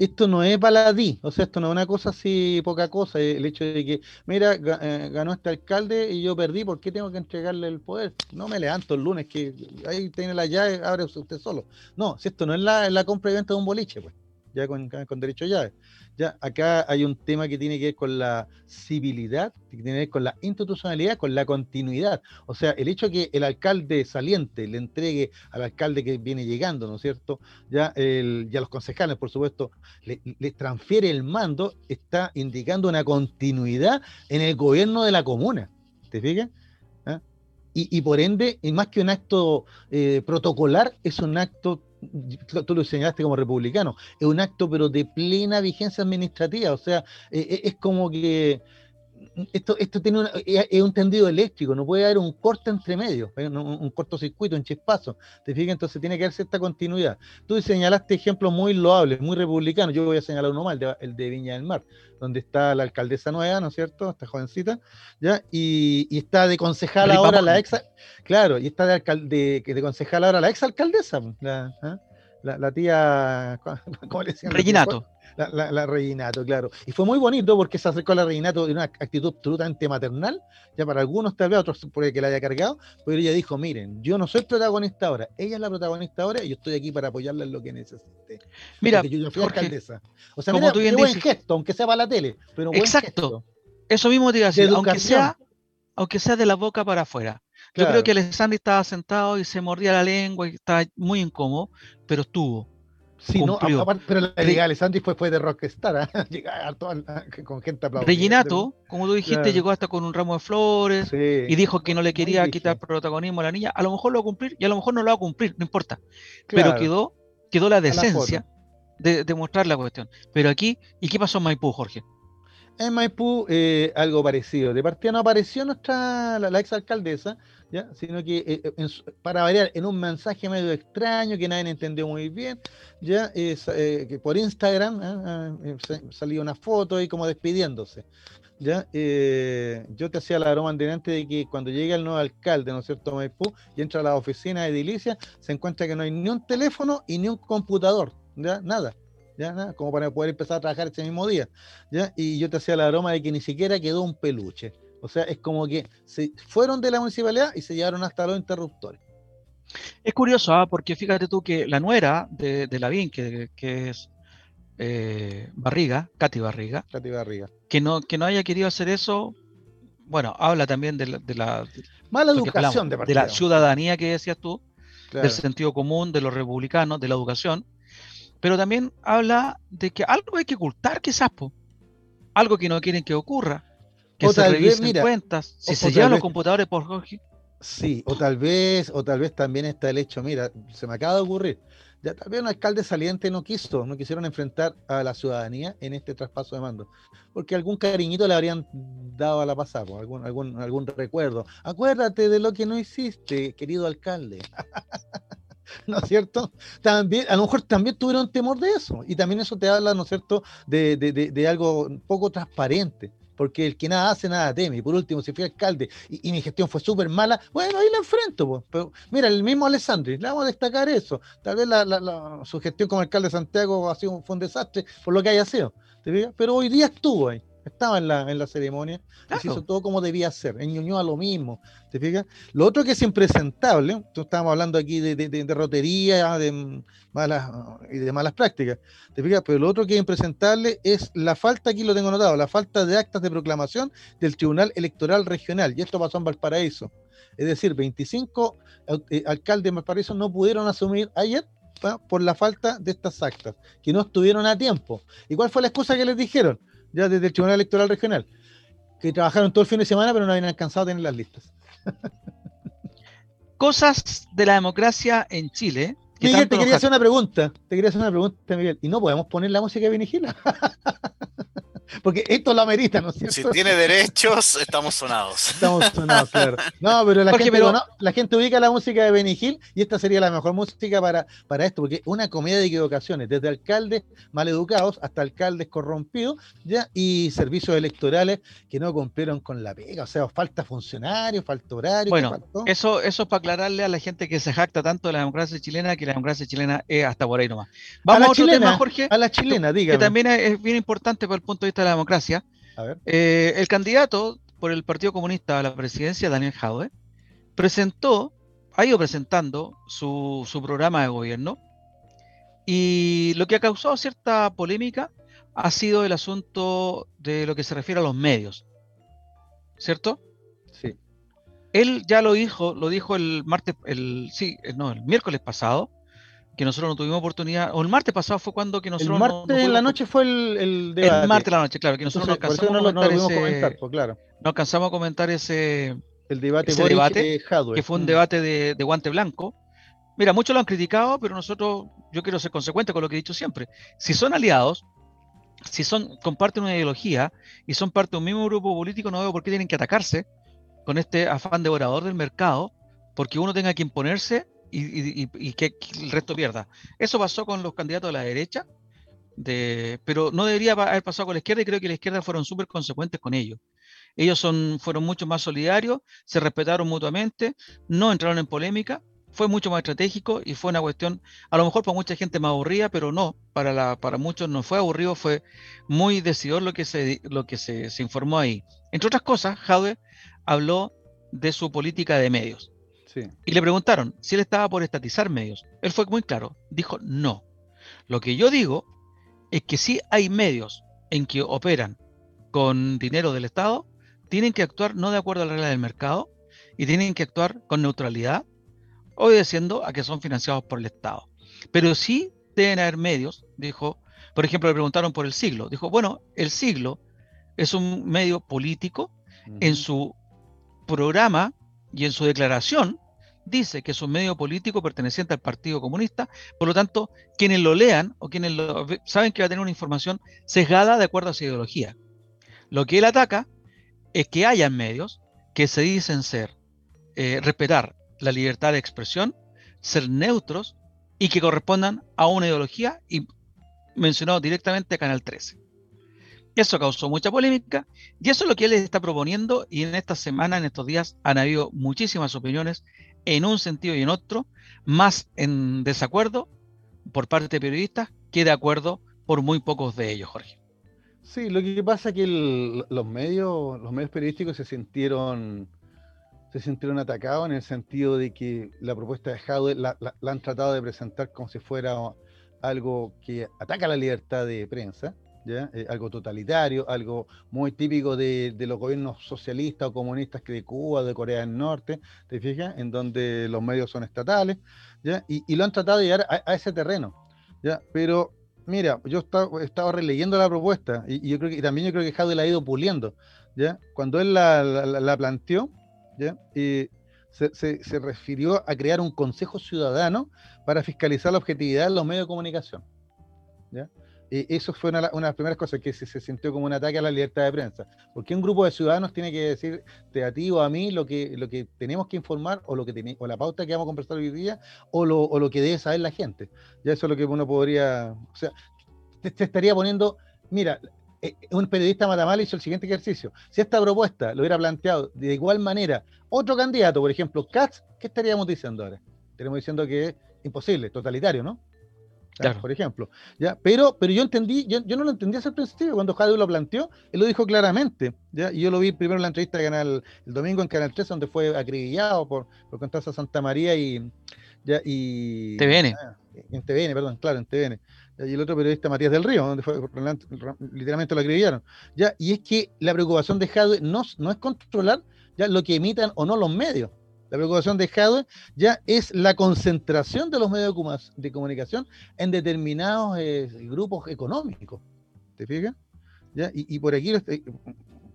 esto no es baladí, o sea, esto no es una cosa así, poca cosa, el hecho de que, mira, eh, ganó este alcalde y yo perdí, ¿por qué tengo que entregarle el poder? No me levanto el lunes, que ahí tiene la llave, abre usted solo. No, si esto no es la compra y venta de un boliche, pues, ya con, con derecho a llave. Ya, acá hay un tema que tiene que ver con la civilidad, que tiene que ver con la institucionalidad, con la continuidad. O sea, el hecho que el alcalde saliente le entregue al alcalde que viene llegando, ¿no es cierto? Ya, el, ya los concejales, por supuesto, le, transfiere el mando, está indicando una continuidad en el gobierno de la comuna. ¿Te fijas? ¿Ah? Y, y, por ende, más que un acto eh, protocolar, es un acto tú lo señalaste como republicano, es un acto pero de plena vigencia administrativa, o sea, e, e, es como que esto, esto tiene es un tendido eléctrico, no puede haber un corte entre medio, un, un cortocircuito, un chispazo. ¿Te fijas? Entonces tiene que haber cierta continuidad. Tú señalaste ejemplos muy loables, muy republicanos. Yo voy a señalar uno más, el de, Viña del Mar, donde está la alcaldesa nueva, ¿no es cierto? Esta jovencita, ¿ya? Y, está de concejal ahora la ex. Claro, y está de, alcalde, de concejal ahora la ex alcaldesa, la, ¿ah? La, tía. ¿Cómo le decían? Reginato. La, la, la, Reginato, claro. Y fue muy bonito porque se acercó a la Reginato de una actitud absolutamente maternal, ya para algunos tal vez, otros puede que la haya cargado, pero ella dijo, miren, yo no soy protagonista ahora, ella es la protagonista ahora y yo estoy aquí para apoyarla en lo que necesite. Mira, yo, fui alcaldesa. O sea, como tú bien buen gesto, aunque sea para la tele, pero Exacto. Eso mismo te iba a decir, aunque sea, aunque sea de la boca para afuera. Yo creo que Alessandri estaba sentado y se mordía la lengua y estaba muy incómodo, pero estuvo. Sí, no, pero la de Alessandri fue, fue de rockstar, ¿eh? llegar con gente aplaudida. Reginato, como tú dijiste, llegó hasta con un ramo de flores y dijo que no le quería quitar protagonismo a la niña. A lo mejor lo va a cumplir y a lo mejor no lo va a cumplir, no importa. Pero quedó, quedó la decencia de, de, mostrar la cuestión. Pero aquí, ¿y qué pasó en Maipú, Jorge? En Maipú, eh, algo parecido. De partida no apareció nuestra, la, la ex sino que eh, eh, para variar en un mensaje medio extraño que nadie entendió muy bien, ya eh, que por Instagram ¿ah? Salió una foto ahí como despidiéndose. ¿ya? yo te hacía la broma anteriormente de que cuando llega el nuevo alcalde, ¿no es cierto?, Maipú, y entra a la oficina de edilicia, se encuentra que no hay ni un teléfono y ni un computador, ¿ya? Nada. ¿Ya? Como para poder empezar a trabajar ese mismo día. ¿ya? Y yo te hacía la broma de que ni siquiera quedó un peluche. O sea, es como que se fueron de la municipalidad y se llevaron hasta los interruptores. Es curioso, ¿ah? porque fíjate tú que la nuera de, de Lavín, que, que es eh, Barriga, Katy Barriga, Katy Barriga, que no, que no haya querido hacer eso, bueno, habla también de la, de la mala educación de, de, la ciudadanía que decías tú, del sentido común, de los republicanos, de la educación, pero también habla de que algo hay que ocultar quizás, algo que no quieren que ocurra que o se tal vez, mira, cuentas, si se llevan los computadores por Jorge. Sí, o tal vez, o tal vez también está el hecho, mira, se me acaba de ocurrir, ya tal vez un alcalde saliente no quiso, no quisieron enfrentar a la ciudadanía en este traspaso de mando, porque algún cariñito le habrían dado a la pasada, algún, algún, algún recuerdo. Acuérdate de lo que no hiciste, querido alcalde. ¿no es cierto? También, a lo mejor también tuvieron temor de eso, y también eso te habla, ¿no es cierto?, de, de, de, de algo poco transparente porque el que nada hace, nada teme. Y por último, si fui alcalde y, mi gestión fue súper mala, bueno, ahí la enfrento. Pero mira, el mismo Alessandri, le vamos a destacar eso. Tal vez su gestión como alcalde de Santiago ha sido, fue un desastre por lo que haya sido. Pero hoy día estuvo ahí estaba en la, en la ceremonia y se hizo todo como debía ser, en a lo mismo, ¿te fijas? Lo otro que es impresentable, estábamos hablando aquí de, de, de, rotería de malas, y de malas prácticas, ¿te fijas? Pero lo otro que es impresentable es la falta, aquí lo tengo notado, la falta de actas de proclamación del Tribunal Electoral Regional, y esto pasó en Valparaíso. Es decir, 25 eh, alcaldes de Valparaíso no pudieron asumir ayer por la falta de estas actas, que no estuvieron a tiempo. ¿Y cuál fue la excusa que les dijeron? Ya desde el Tribunal Electoral Regional, que trabajaron todo el fin de semana pero no habían alcanzado a tener las listas. Cosas de la democracia en Chile. Miguel, te quería hacer una pregunta. Te quería hacer una pregunta, Miguel. ¿Y no podemos poner la música de Vinigila? Porque esto lo amerita, ¿no es cierto? Si tiene derechos, estamos sonados. Estamos sonados, claro. No, pero la, gente, la gente ubica la música de Benny Hill y esta sería la mejor música para, para esto, porque una comedia de equivocaciones, desde alcaldes maleducados hasta alcaldes corrompidos, ya, y servicios electorales que no cumplieron con la pega, o sea, falta funcionarios, falta horario. Bueno, eso, eso es para aclararle a la gente que se jacta tanto de la democracia chilena, que la democracia chilena es hasta por ahí nomás. Vamos a, otro tema, Jorge. A la chilena, diga. Que también es bien importante para el punto de vista de la democracia. Eh, el candidato por el Partido Comunista a la presidencia, Daniel Jaude, presentó, ha ido presentando su, programa de gobierno y lo que ha causado cierta polémica ha sido el asunto de lo que se refiere a los medios, ¿cierto? Sí. Él ya lo dijo, lo dijo el martes, el sí, no, el miércoles pasado, que nosotros no tuvimos oportunidad, o el martes pasado fue cuando que nosotros... El martes en la noche fue el, el debate. El martes la noche, claro, que nosotros no alcanzamos a comentar, ese, pues, claro. no alcanzamos a comentar ese, el debate, ese debate que fue un mm. debate de, de, guante blanco. Mira, muchos lo han criticado, pero nosotros, yo quiero ser consecuente con lo que he dicho siempre. Si son aliados, si son, comparten una ideología y son parte de un mismo grupo político, no veo por qué tienen que atacarse con este afán devorador del mercado, porque uno tenga que imponerse y, que el resto pierda. Eso pasó con los candidatos de la derecha, de, pero no debería haber pasado con la izquierda y creo que la izquierda fueron súper consecuentes con ellos. Ellos son, fueron mucho más solidarios, se respetaron mutuamente, no entraron en polémica, fue mucho más estratégico y fue una cuestión, a lo mejor para mucha gente más aburrida, pero no, para, la, para muchos no fue aburrido, fue muy decidor lo que, se, lo que se, informó ahí. Entre otras cosas, Jaude habló de su política de medios. Y le preguntaron si él estaba por estatizar medios. Él fue muy claro, dijo no. Lo que yo digo es que si hay medios en que operan con dinero del Estado, tienen que actuar no de acuerdo a la regla del mercado y tienen que actuar con neutralidad, obedeciendo a que son financiados por el Estado. Pero sí deben haber medios, dijo, por ejemplo, le preguntaron por el siglo. Dijo, bueno, el siglo es un medio político. En su programa y en su declaración dice que es un medio político perteneciente al Partido Comunista, por lo tanto, quienes lo lean o quienes lo saben que va a tener una información sesgada de acuerdo a su ideología. Lo que él ataca es que hayan medios que se dicen ser, eh, respetar la libertad de expresión, ser neutros y que correspondan a una ideología y mencionado directamente Canal 13. Eso causó mucha polémica y eso es lo que él está proponiendo y en esta semana, en estos días, han habido muchísimas opiniones en un sentido y en otro, más en desacuerdo por parte de periodistas que de acuerdo por muy pocos de ellos, Jorge. Sí, lo que pasa es que los medios, los medios periodísticos se sintieron, se sintieron atacados en el sentido de que la propuesta de Jaude la, han tratado de presentar como si fuera algo que ataca la libertad de prensa, Eh, algo totalitario, algo muy típico de, los gobiernos socialistas o comunistas que de Cuba, de Corea del Norte, ¿te fijas? En donde los medios son estatales, ¿ya? Y, lo han tratado de llevar a, ese terreno, ¿ya? Pero Mira, yo he estado releyendo la propuesta y, también yo creo que Jade la ha ido puliendo, ¿ya? Cuando él la, planteó, ¿ya? Y se, refirió a crear un consejo ciudadano para fiscalizar la objetividad de los medios de comunicación, ¿ya? Y eso fue una, una, de las primeras cosas que se, sintió como un ataque a la libertad de prensa. Porque un grupo de ciudadanos tiene que decir a ti o a mí lo que, lo que tenemos que informar o, lo que o la pauta que vamos a conversar hoy día o lo, o lo que debe saber la gente. Ya eso es lo que uno podría. O sea, te, estaría poniendo. Mira, eh, un periodista matamal hizo el siguiente ejercicio. Si esta propuesta lo hubiera planteado de igual manera otro candidato, por ejemplo, Katz, ¿qué estaríamos diciendo ahora? Estaríamos diciendo que es imposible, totalitario, ¿no? Por ejemplo. ¿ya? Pero, pero yo entendí, yo, no lo entendí hace el principio, cuando Jadeo lo planteó, él lo dijo claramente, ¿ya? y yo lo vi primero en la entrevista de Canal, el domingo en Canal 3, donde fue acribillado por, por a Santa María y, ¿ya? y TVN. Ah, en TVN, perdón, claro, en TVN. Y el otro periodista Matías del Río, donde fue, literalmente lo acribillaron. ¿ya? Y es que la preocupación de Jadwe no, no es controlar ya lo que emitan o no los medios, la preocupación de Jadwe ya es la concentración de los medios de comunicación en determinados eh, grupos económicos. ¿Te fijas? ¿Ya? Y, por aquí,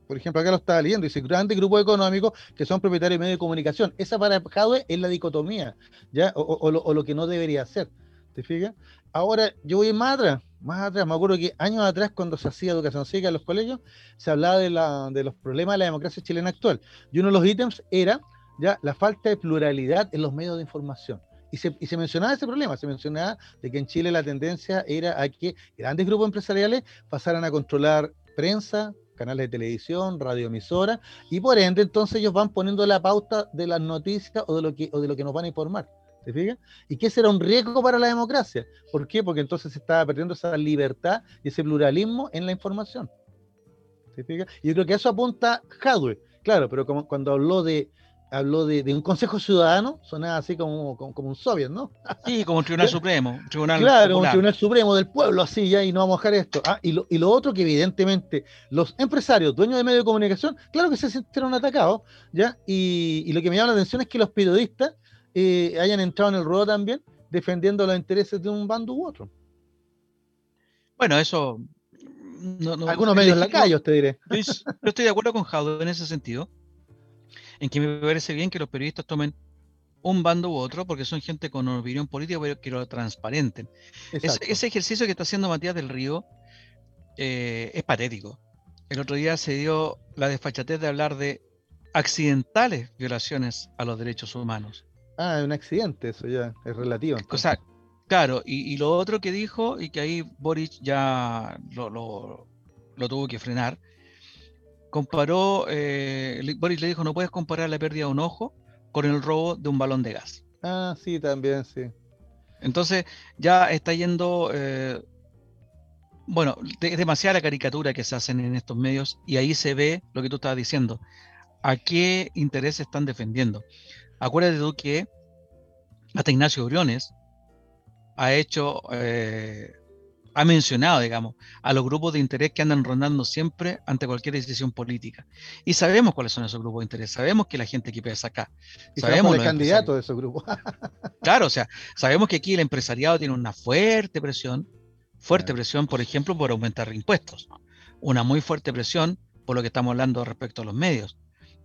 por ejemplo, acá lo estaba leyendo, dice grandes grupos económicos que son propietarios de medios de comunicación. Esa para Jadwe es la dicotomía, ¿ya? O, lo, que no debería ser. ¿Te fijas? Ahora, yo voy más atrás, más atrás. Me acuerdo que años atrás, cuando se hacía educación cívica en los colegios, se hablaba de, la, de los problemas de la democracia chilena actual. Y uno de los ítems era ya la falta de pluralidad en los medios de información. Y se, y se, mencionaba ese problema, se mencionaba de que en Chile la tendencia era a que grandes grupos empresariales pasaran a controlar prensa, canales de televisión, radioemisora, y por ende entonces ellos van poniendo la pauta de las noticias o de lo que, o de lo que nos van a informar. ¿Te fijas? Y que ese era un riesgo para la democracia. ¿Por qué? Porque entonces se estaba perdiendo esa libertad y ese pluralismo en la información. ¿Te fijas? Y yo creo que eso apunta Hadwe. Claro, pero como cuando habló de habló de, un Consejo Ciudadano, sonaba así como, como, un soviet, ¿no? Sí, como un Tribunal Supremo. tribunal claro, un Tribunal Supremo del pueblo, así ya, y no vamos a dejar esto. Ah, y lo, y lo otro que evidentemente los empresarios, dueños de medios de comunicación, claro que se sintieron atacados, ¿ya? Y, lo que me llama la atención es que los periodistas eh, hayan entrado en el ruedo también, defendiendo los intereses de un bando u otro. Bueno, eso... Algunos medios en la calle, te diré. Yo, estoy de acuerdo con Jaudo en ese sentido en que me parece bien que los periodistas tomen un bando u otro, porque son gente con opinión política, pero que lo transparenten. Ese, ejercicio que está haciendo Matías del Río eh, es patético. El otro día se dio la desfachatez de hablar de accidentales violaciones a los derechos humanos. Ah, es un accidente, eso ya es relativo. O sea, claro, y, lo otro que dijo, y que ahí Boric ya lo, lo, tuvo que frenar, comparó, eh, Boris le dijo, no puedes comparar la pérdida de un ojo con el robo de un balón de gas. Ah, sí, también, sí. Entonces ya está yendo, eh, bueno, es demasiada la caricatura que se hacen en estos medios y ahí se ve lo que tú estabas diciendo, a qué intereses están defendiendo. Acuérdate tú que hasta Ignacio Briones ha hecho, eh, ha mencionado, digamos, a los grupos de interés que andan rondando siempre ante cualquier decisión política. Y sabemos cuáles son esos grupos de interés, sabemos que la gente que pesa acá. Y sabemos el candidato de esos grupos. claro, o sea, sabemos que aquí el empresariado tiene una fuerte presión, fuerte presión, por ejemplo, por aumentar impuestos, una muy fuerte presión por lo que estamos hablando respecto a los medios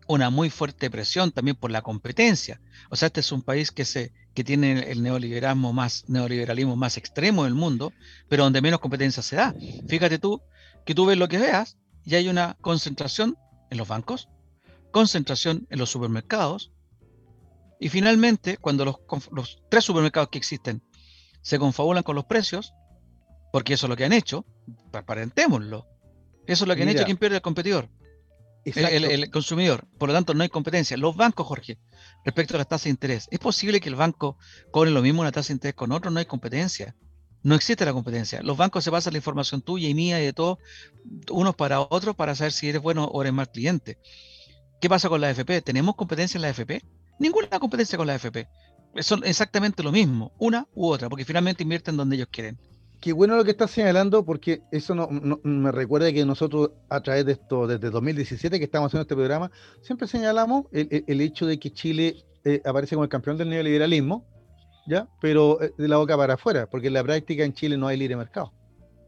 una muy fuerte presión también por la competencia. O sea, este es un país que, se, que tiene el neoliberalismo más, neoliberalismo más extremo del mundo, pero donde menos competencia se da. Fíjate tú que tú ves lo que veas y hay una concentración en los bancos, concentración en los supermercados, y finalmente, cuando los, los tres supermercados que existen se confabulan con los precios, porque eso es lo que han hecho, transparentémoslo. Eso es lo que han hecho quien pierde el competidor. El, consumidor. Por lo tanto, no hay competencia. Los bancos, Jorge, respecto a las tasas de interés, ¿es posible que el banco cobre lo mismo una tasa de interés con otro? No hay competencia. No existe la competencia. Los bancos se pasan la información tuya y mía y de todos, unos para otros, para saber si eres bueno o eres mal cliente. ¿Qué pasa con la AFP? ¿Tenemos competencia en la AFP? Ninguna competencia con la AFP. Son exactamente lo mismo, una u otra, porque finalmente invierten donde ellos quieren. Qué bueno lo que estás señalando, porque eso no, me recuerda que nosotros, a través de esto, desde 2017 que estamos haciendo este programa, siempre señalamos el, hecho de que Chile eh, aparece como el campeón del neoliberalismo, ¿ya? Pero eh, de la boca para afuera, porque en la práctica en Chile no hay libre mercado.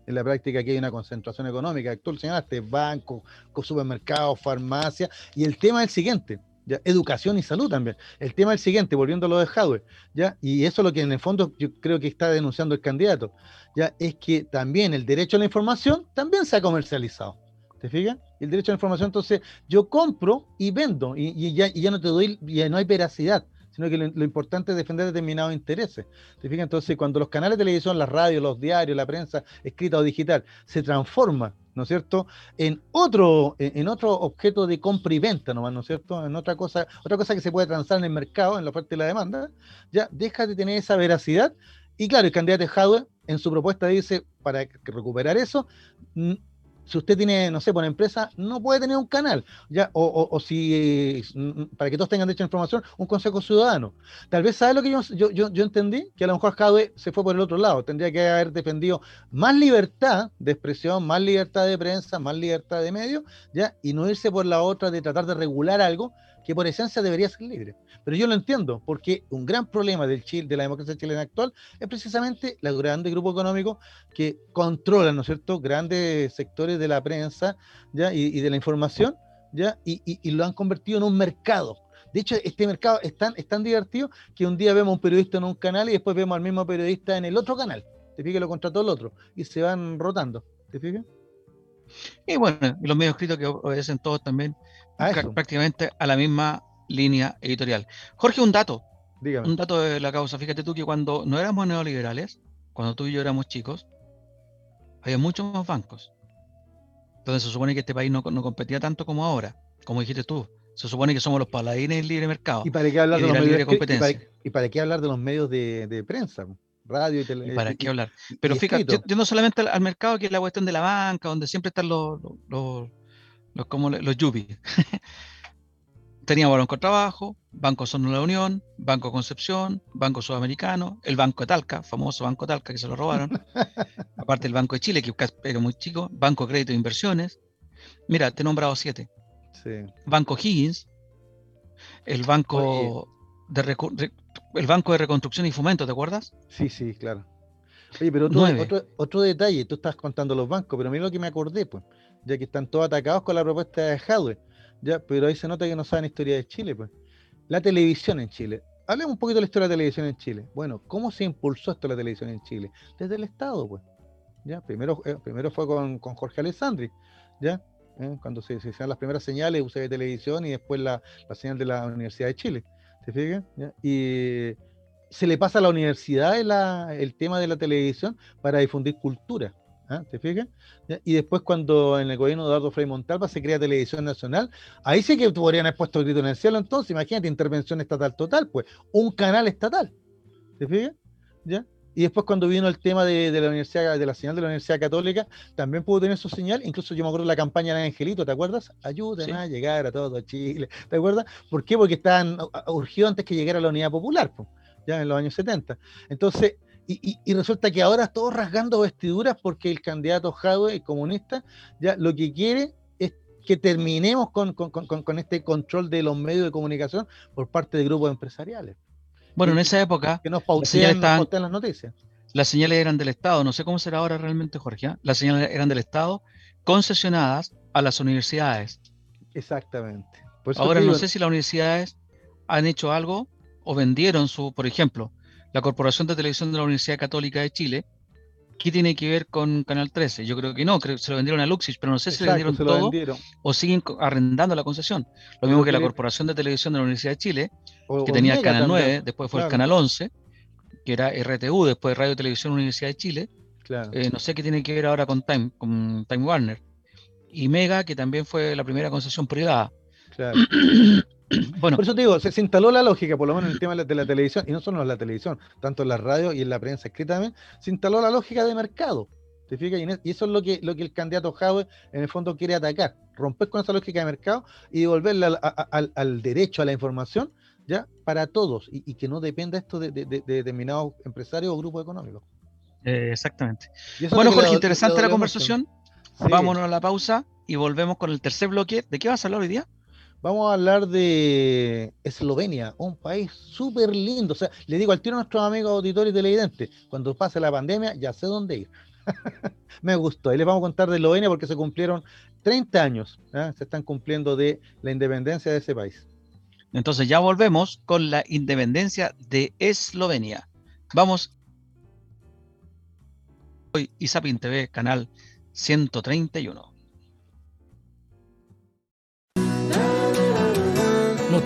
En la práctica aquí hay una concentración económica. Tú lo señalaste, bancos, supermercados, farmacias. Y el tema es el siguiente educación y salud también. El tema es el siguiente, volviendo a lo de hardware, ¿ya? y eso es lo que en el fondo yo creo que está denunciando el candidato, ya es que también el derecho a la información también se ha comercializado. ¿Te fijas? El derecho a la información, entonces yo compro y vendo, y, ya, y ya, no te doy, ya no hay veracidad sino que lo, importante es defender determinados intereses. ¿Te? Entonces, cuando los canales de televisión, las radios, los diarios, la prensa escrita o digital se transforman, ¿no es cierto?, en otro, en otro objeto de compra y venta nomás, ¿no es cierto?, en otra cosa, otra cosa que se puede transar en el mercado, en la oferta y la demanda, ya deja de tener esa veracidad. Y claro, el candidato Jadwe en su propuesta dice, para recuperar eso, si usted tiene, no sé, por empresa, no puede tener un canal, ya, o, si, mm, para que todos tengan derecho a información, un consejo ciudadano. Tal vez, ¿sabe lo que yo, yo, yo, entendí? Que a lo mejor Jadwe se fue por el otro lado, tendría que haber defendido más libertad de expresión, más libertad de prensa, más libertad de medios, ya, y no irse por la otra de tratar de regular algo que por esencia debería ser libre. Pero yo lo entiendo, porque un gran problema del Chile, de la democracia chilena actual es precisamente los grandes grupos económicos que controlan, ¿no es cierto?, grandes sectores de la prensa. Y, de la información. Y, lo han convertido en un mercado. De hecho, este mercado es tan, divertido que un día vemos a un periodista en un canal y después vemos al mismo periodista en el otro canal. Te fijas lo contrató el otro y se van rotando. ¿Te fijas? Y bueno, los medios escritos que obedecen todos también prácticamente a la misma línea editorial. Jorge, un dato. Un dato de la causa. Fíjate tú que cuando no éramos neoliberales, cuando tú y yo éramos chicos, había muchos más bancos. Entonces se supone que este país no, competía tanto como ahora, como dijiste tú. Se supone que somos los paladines del libre mercado. ¿Y para qué hablar, de, los medios, competencia. ¿y para, qué hablar de los medios de, prensa? Radio y televisión. ¿Para qué hablar? Pero fíjate, yo, no solamente al, mercado, que es la cuestión de la banca, donde siempre están los, los, los, como los yuppies. Teníamos Banco Trabajo, Banco Son de la Unión, Banco Concepción, Banco Sudamericano, el Banco de Talca, famoso Banco Talca que se lo robaron, aparte el Banco de Chile, que era muy chico, Banco Crédito de Inversiones. Mira, te he nombrado siete. Banco Higgins, el Banco de el Banco de Reconstrucción y Fomento, ¿te acuerdas? Sí, sí, claro. Oye, pero otro, otro, detalle, tú estás contando los bancos, pero mira lo que me acordé, pues, ya que están todos atacados con la propuesta de Hadwe ya, pero ahí se nota que no saben historia de Chile, pues. La televisión en Chile. Hablemos un poquito de la historia de la televisión en Chile. Bueno, ¿cómo se impulsó esto la televisión en Chile? Desde el Estado, pues. ¿ya? Primero, eh, primero fue con, con, Jorge Alessandri, ¿ya? ¿Eh? Cuando se, se hicieron las primeras señales, UCB Televisión y después la, la, señal de la Universidad de Chile, ¿te fijas? ¿Ya? Y se le pasa a la universidad la, el tema de la televisión para difundir cultura, ¿Ah? ¿Te fijas? Y después cuando en el gobierno de Eduardo Frei Montalva se crea Televisión Nacional, ahí sí que podrían haber puesto el grito en el cielo entonces, imagínate, intervención estatal total, pues, un canal estatal. ¿Te fijas? ¿Ya? Y después cuando vino el tema de, de, la universidad, de la señal de la Universidad Católica, también pudo tener su señal. Incluso yo me acuerdo de la campaña de Angelito, ¿te acuerdas? Ayuden sí. a llegar a todo Chile. ¿Te acuerdas? ¿Por qué? Porque estaban urgidos antes que llegara la Unidad Popular, pues, ya en los años 70. Entonces, y, y, y, resulta que ahora todos rasgando vestiduras porque el candidato Jadwe, el comunista, ya lo que quiere es que terminemos con, con, con, con, este control de los medios de comunicación por parte de grupos empresariales. Bueno, en esa época que nos pautean, nos pautean las noticias. Las señales eran del Estado, no sé cómo será ahora realmente, Jorge. ¿eh? Las señales eran del Estado concesionadas a las universidades. Exactamente. ahora no sé si las universidades han hecho algo o vendieron su, por ejemplo, la Corporación de Televisión de la Universidad Católica de Chile, ¿qué tiene que ver con Canal 13? Yo creo que no, creo que se lo vendieron a Luxich, pero no sé si Exacto, le vendieron todo vendieron. o siguen arrendando la concesión. Lo mismo que la Corporación de Televisión de la Universidad de Chile, o, que tenía el Canal también. 9, después fue Claro. el Canal 11, que era RTU, después Radio Televisión Universidad de Chile. Claro. Eh, no sé qué tiene que ver ahora con Time, con Time Warner. Y Mega, que también fue la primera concesión privada. Claro. Bueno, Por eso te digo, se, se instaló la lógica, por lo menos en el tema de la, de la televisión, y no solo en la televisión, tanto en la radio y en la prensa escrita también, se instaló la lógica de mercado. ¿Te fijas? Y, eso es lo que, lo que el candidato Jadwe en el fondo quiere atacar, romper con esa lógica de mercado y devolverle al, derecho a la información ya para todos y, y que no dependa esto de, de- de- de determinados empresarios o grupos económicos. eh, exactamente. Bueno, lo Jorge, interesante la conversación. Sí. Vámonos a la pausa y volvemos con el tercer bloque. ¿De qué vas a hablar hoy día? Vamos a hablar de Eslovenia, un país súper lindo. O sea, le digo al tiro a nuestros amigos auditores y televidentes, cuando pase la pandemia ya sé dónde ir. Me gustó. Y les vamos a contar de Eslovenia porque se cumplieron 30 años, ¿ah? se están cumpliendo de la independencia de ese país. Entonces ya volvemos con la independencia de Eslovenia. Vamos. Hoy Isapin TV, canal 131.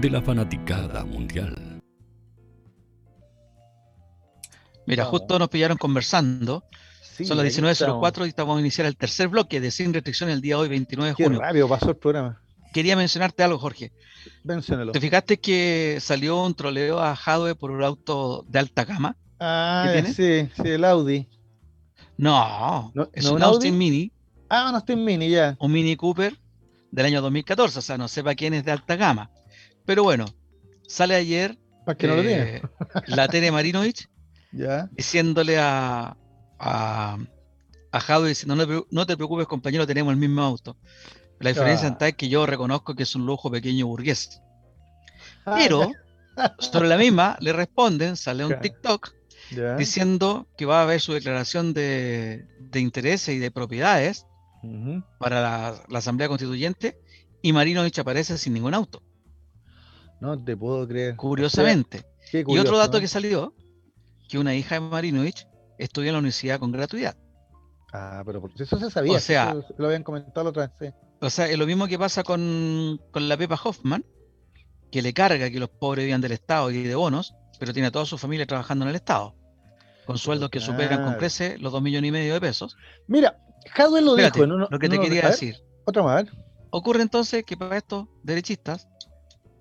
de la fanaticada mundial. Mira, justo nos pillaron conversando. Son las 19.04 y estamos a iniciar el tercer bloque de Sin Restricción el día hoy, 29 de Qué junio. rápido pasó el programa. Quería mencionarte algo, Jorge. Menciónelo. ¿Te fijaste que salió un troleo a Jadwe por un auto de alta gama? Ah, sí, sí, el Audi. No, ¿No- es no un un Austin Audi? Mini, Ah, estoy en Mini ya. un Mini Cooper del año 2014, o sea, no sepa quién es de alta gama. Pero bueno, sale ayer Para que no lo tiene. eh, la Tere Marinovich Ya. diciéndole a, a, a Jadwe, diciendo, no, no te preocupes compañero, tenemos el mismo auto. La diferencia Ah. está es que yo reconozco que es un lujo pequeño burgués. Ah, Pero sobre la misma le responden, sale un. TikTok diciendo que va a haber su declaración de, de intereses y de propiedades para la, Asamblea Constituyente y Marinovich aparece sin ningún auto. No te puedo creer. Curiosamente. y otro dato que salió, que una hija de Marinovich estudia en la universidad con gratuidad. Ah, pero eso se sabía. O sea, lo habían comentado la otra vez. O sea, es lo mismo que pasa con, con la Pepa Hoffman, que le carga que los pobres vivan del Estado y de bonos, pero tiene a toda su familia trabajando en el Estado, con sueldos que superan con creces los dos millones y medio de pesos. Mira, Jadwe lo dijo. lo que te quería decir. Otra más. Ocurre entonces que para estos derechistas,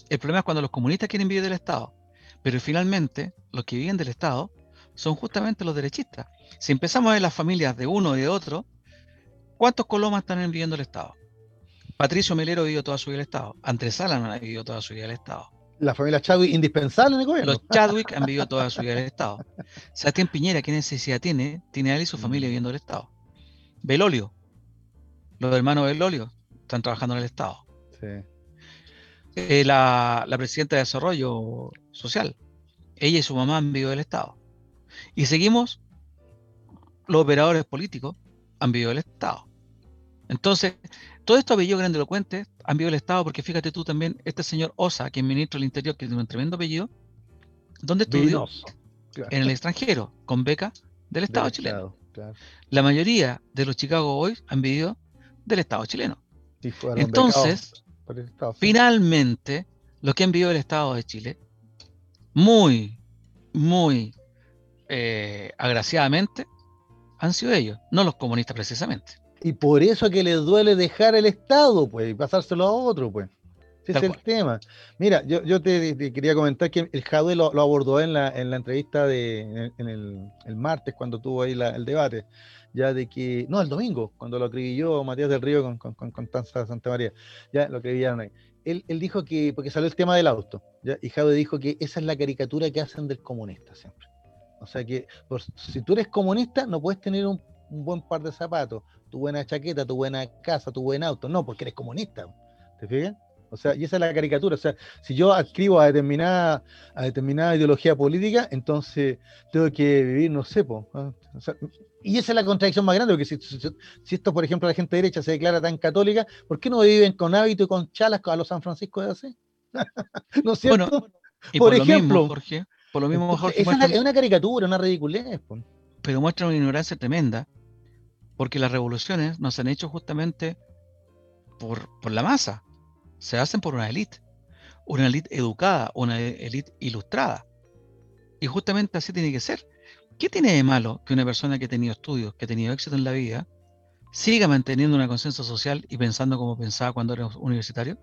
el problema es cuando los comunistas quieren vivir del Estado, pero finalmente los que viven del Estado son justamente los derechistas. Si empezamos a ver las familias de uno y de otro, ¿cuántos colomas están viviendo el Estado? Patricio Melero vivió toda su vida el Estado. Andrés Salaman ha vivido toda su vida el Estado. La familia Chadwick indispensable en el gobierno. Los Chadwick han vivido toda su vida el Estado. Sebastián Piñera, ¿qué necesidad tiene? Tiene él y su familia mm. viviendo el Estado. Belolio. Los hermanos Belolio están trabajando en el Estado. Sí. Eh, la, presidenta de Desarrollo Social. Ella y su mamá han vivido del Estado. Y seguimos, los operadores políticos han vivido del Estado. Entonces, todo esto apellido grandilocuente han vivido del Estado, porque fíjate tú también, este señor Osa, que es ministro del Interior, que tiene un tremendo apellido, ¿dónde estudió? En el extranjero, con beca del Estado chileno. La mayoría de los Chicago Boys han vivido del Estado chileno. Entonces, finalmente, los que vivido del Estado de Chile, muy, muy eh, agraciadamente, han sido ellos, no los comunistas precisamente. Y por eso que les duele dejar el Estado, pues, y pasárselo a otro, pues. Ese es el tema. Mira, yo, yo te, quería comentar que el Jadwe lo, abordó en la, en la entrevista de, en, el, el, martes, cuando tuvo ahí el debate, ya de que, no, el domingo, cuando lo escribió Matías del Río con, con, con, Tanza Santa María, ya lo escribieron ahí. Él, él, dijo que, porque salió el tema del auto, ¿ya? y Jadwe dijo que esa es la caricatura que hacen del comunista siempre. O sea que si tú eres comunista, no puedes tener un, buen par de zapatos, tu buena chaqueta, tu buena casa, tu buen auto, no, porque eres comunista. ¿Te fijas? O sea, y esa es la caricatura. O sea, si yo adscribo a determinada, a determinada ideología política, entonces tengo que vivir, no sé, ¿ah? Y esa es la contradicción más grande, porque si, esto, por ejemplo, la gente derecha se declara tan católica, ¿por qué no viven con hábito y con chalas a los San Francisco de hace? ¿No es cierto? por, ejemplo, Jorge, por lo mismo, Jorge, esa es, una caricatura, una ridiculez. Pero muestra una ignorancia tremenda, porque las revoluciones no se han hecho justamente por, por la masa se hacen por una élite, una élite educada, una élite ilustrada. Y justamente así tiene que ser. ¿Qué tiene de malo que una persona que ha tenido estudios, que ha tenido éxito en la vida, siga manteniendo una conciencia social y pensando como pensaba cuando era universitario?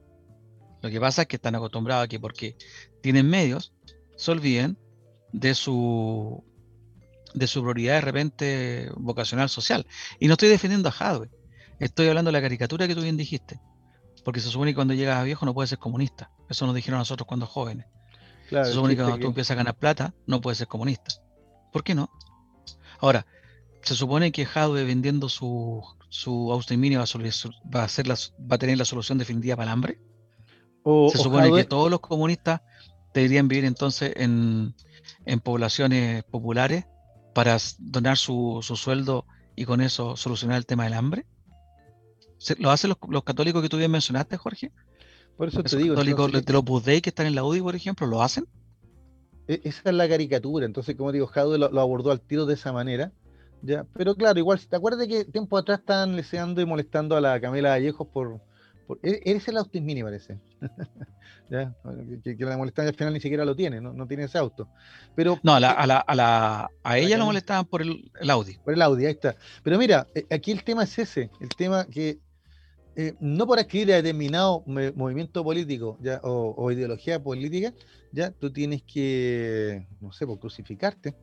Lo que pasa es que están acostumbrados a que porque tienen medios, se olviden de su de su prioridad de repente vocacional social. Y no estoy defendiendo a Hadwe, estoy hablando de la caricatura que tú bien dijiste. Porque se supone que cuando llegas a viejo no puedes ser comunista. Eso nos dijeron nosotros cuando jóvenes. se supone que cuando tú empiezas a ganar plata no puedes ser comunista. ¿Por qué no? Ahora, se supone que Jadwe vendiendo su, su Austin Mini va a, ser va a tener la solución definitiva para el hambre. se supone que todos los comunistas deberían vivir entonces en, poblaciones populares para donar su, su sueldo y con eso solucionar el tema del hambre. ¿Lo hacen los, católicos que tú bien mencionaste, Jorge? Por eso te digo. católicos de los Dei que están en la UDI, por ejemplo, lo hacen? E, esa es la caricatura. Entonces, como digo, Jadwe lo, abordó al tiro de esa manera. ¿ya? Pero claro, igual, si te acuerdas que tiempo atrás estaban leseando y molestando a la Camila Vallejos por. por e, eres el Austin Mini, parece. ¿Ya? Que, la molestaban al final ni siquiera lo tiene, no, tiene ese auto. Pero, no, a, la, a, la, a, la, a ella lo molestaban por el, el, Audi. Por el Audi, ahí está. Pero mira, eh, aquí el tema es ese, el tema que eh, no por escribir a determinado movimiento político o, ideología política, ya tú tienes que, no sé, por pues, crucificarte.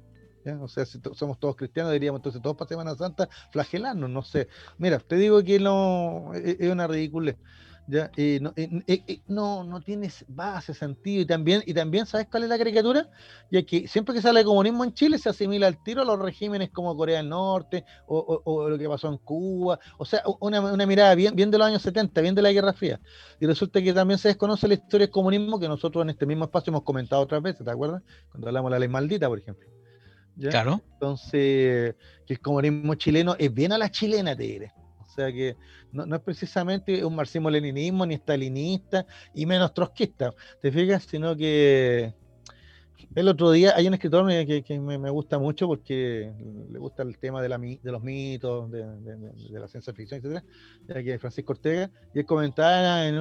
O sea, si somos todos cristianos, diríamos entonces todos para Semana Santa flagelarnos, no sé. Mira, te digo que no es, es una ridícula. ¿Ya? no, no, no tienes base, sentido. Y también, y también, ¿sabes cuál es la caricatura? Ya que siempre que sale el comunismo en Chile se asimila al tiro a los regímenes como Corea del Norte o, lo que pasó en Cuba. O sea, una, una, mirada bien, bien de los años 70, bien de la Guerra Fría. Y resulta que también se desconoce la historia del comunismo que nosotros en este mismo espacio hemos comentado otras veces, ¿te acuerdas? Cuando hablamos de la ley maldita, por ejemplo. Claro. Entonces, que el comunismo chileno es bien a la chilena, te diré. Sea que no, es precisamente un marxismo-leninismo, ni stalinista, y menos trotskista, ¿te fijas? Sino que el otro día hay un escritor que, me, gusta mucho porque le gusta el tema de, la, de los mitos, de, la ciencia ficción, etcétera, que es Francisco Ortega, y él comentaba en,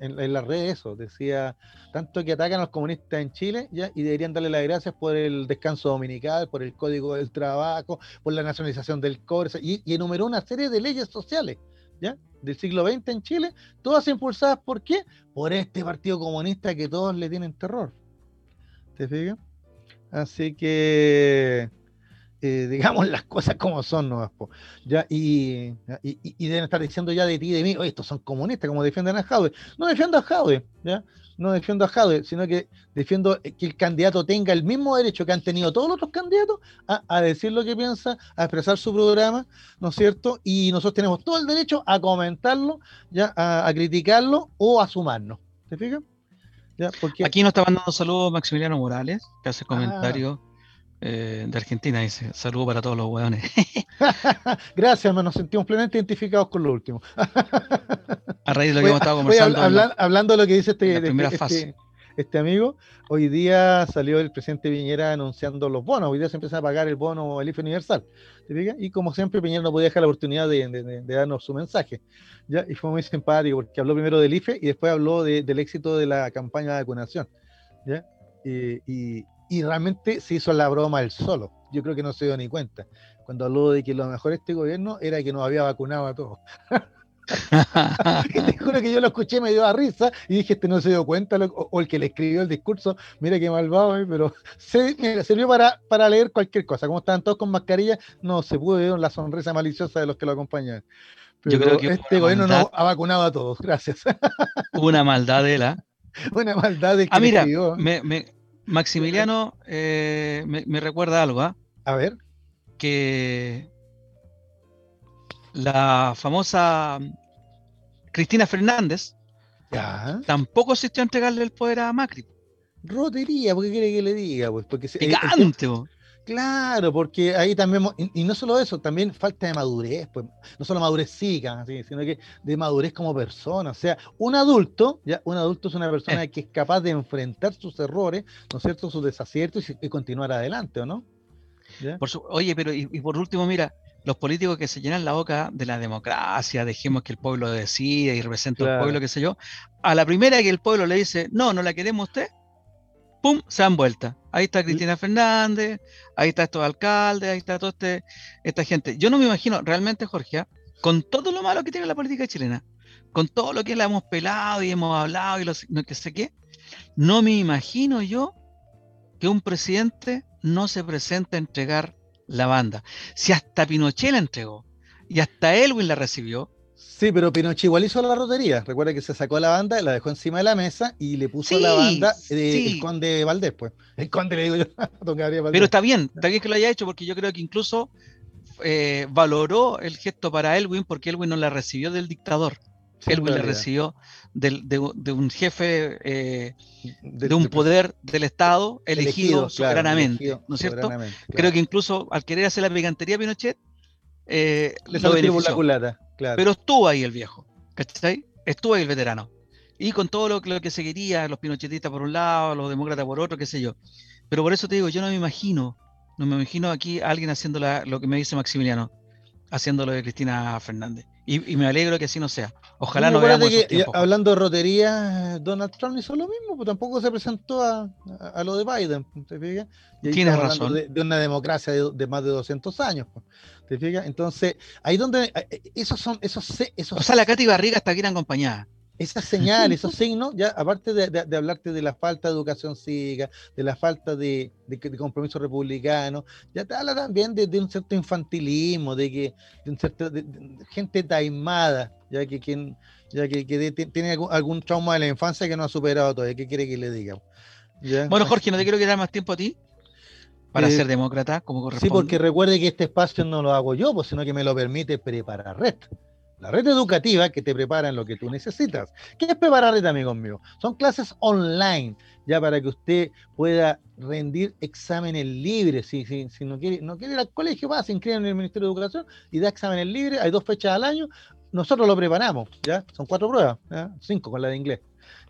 en, las redes eso, decía, tanto que atacan a los comunistas en Chile, ¿ya? y deberían darle las gracias por el descanso dominical, por el código del trabajo, por la nacionalización del cobre, y, y enumeró una serie de leyes sociales, ¿ya? del siglo XX en Chile, todas impulsadas por qué? Por este partido comunista que todos le tienen terror. ¿Te Así que, eh, digamos las cosas como son, ¿no? Ya, y, y, deben estar diciendo ya de ti y de mí, estos son comunistas, como defienden a Jaude. No defiendo a Jaude, ¿ya? No defiendo a Jaude, sino que defiendo que el candidato tenga el mismo derecho que han tenido todos los otros candidatos a, decir lo que piensa, a expresar su programa, ¿no es cierto? Y nosotros tenemos todo el derecho a comentarlo, ya, a, a criticarlo o a sumarnos. ¿Te fijas? Aquí nos está mandando saludos Maximiliano Morales, que hace ah. comentario eh, de Argentina. Dice: Saludos para todos los hueones. Gracias, nos sentimos plenamente identificados con lo último. A raíz de lo que hemos estado conversando. hablando de lo que dice este, este, este, amigo, hoy día salió el presidente Piñera anunciando los bonos. Hoy día se empieza a pagar el bono, el IFE universal. Y como siempre, Piñera no podía dejar la oportunidad de darnos su mensaje. Y fue muy simpático porque habló primero del IFE y después habló del éxito de la campaña de vacunación. Y, realmente se hizo la broma él solo. Yo creo que no se dio ni cuenta. Cuando habló de que lo mejor de este gobierno era que nos había vacunado a todos. te juro que yo lo escuché, me dio a risa y dije, este no se dio cuenta, o, el que le escribió el discurso, mira qué malvado, eh, pero se, sirvió para, para leer cualquier cosa. Como estaban todos con mascarilla, no se pudo ver la sonrisa maliciosa de los que lo acompañan. Yo creo que este gobierno no ha vacunado a todos, gracias. una maldad de la. Una maldad de que Ah, mira, Maximiliano eh, me, recuerda algo, ¿ah? A ver. Que la famosa Cristina Fernández tampoco asistió a entregarle el poder a Macri. Rotería, ¿por qué quiere que le diga? Pues porque Picante, Claro, porque ahí también, y, no solo eso, también falta de madurez, pues, no solo madurez psíquica, sino que de madurez como persona. O sea, un adulto, ya, un adulto es una persona que es capaz de enfrentar sus errores, ¿no es cierto?, sus desaciertos y, continuar adelante, ¿o no? oye, pero y, por último, mira, los políticos que se llenan la boca de la democracia, dejemos que el pueblo decida y represente al pueblo, qué sé yo, a la primera que el pueblo le dice, no, no la queremos usted, ¡pum! se dan vuelta. Ahí está Cristina Fernández, ahí está estos alcaldes, ahí está toda este, esta gente. Yo no me imagino realmente, Jorge, ¿ah? con todo lo malo que tiene la política chilena, con todo lo que la hemos pelado y hemos hablado y lo que sé qué, no me imagino yo que un presidente no se presente a entregar la banda. Si hasta Pinochet la entregó y hasta Elwin la recibió, Sí, pero Pinochet igual hizo la rotería. Recuerda que se sacó la banda, la dejó encima de la mesa y le puso la banda de, el conde Valdés, pues. El conde le digo yo, Pero está bien, está bien que lo haya hecho porque yo creo que incluso eh, valoró el gesto para Elwin porque Elwin no la recibió del dictador. Elwin la recibió de, un jefe eh, de, un poder del Estado elegido, soberanamente, ¿no es cierto? Creo que incluso al querer hacer la picantería Pinochet, eh, le lo la culata. Pero estuvo ahí el viejo, ¿cachai? Estuvo ahí el veterano. Y con todo lo, lo que se quería, los pinochetistas por un lado, los demócratas por otro, qué sé yo. Pero por eso te digo, yo no me imagino, no me imagino aquí a alguien haciendo lo que me dice Maximiliano, haciendo lo de Cristina Fernández. Y, me alegro que así no sea. Ojalá no, veamos que, Hablando de rotería, Donald Trump hizo lo mismo, pues tampoco se presentó a, a, lo de Biden. ¿te fijas? Tienes razón. De, una democracia de, más de 200 años. Pues, ¿Te fijas? Entonces, ahí donde. Eh, esos son. Esos, esos, o sea, la Katy Barriga está bien acompañada esas señales, esos signos, ya aparte de, hablarte de la falta de educación cívica, de la falta de, compromiso republicano, ya te habla también de, un cierto infantilismo, de que de un cierto, gente taimada, ya que quien ya que, tiene algún, trauma de la infancia que no ha superado todavía, ¿qué quiere que le diga? Bueno, Jorge, no te quiero quedar más tiempo a ti para eh, ser demócrata, como corresponde. Sí, porque recuerde que este espacio no lo hago yo, pues, sino que me lo permite preparar red. La red educativa que te prepara en lo que tú necesitas. ¿Qué es preparar red, amigos míos? Son clases online, ya para que usted pueda rendir exámenes libres. Si, si, si no, quiere, no quiere ir al colegio, va, se inscribe en el Ministerio de Educación y da exámenes libres. Hay dos fechas al año. Nosotros lo preparamos, ¿ya? Son cuatro pruebas, cinco con la de inglés.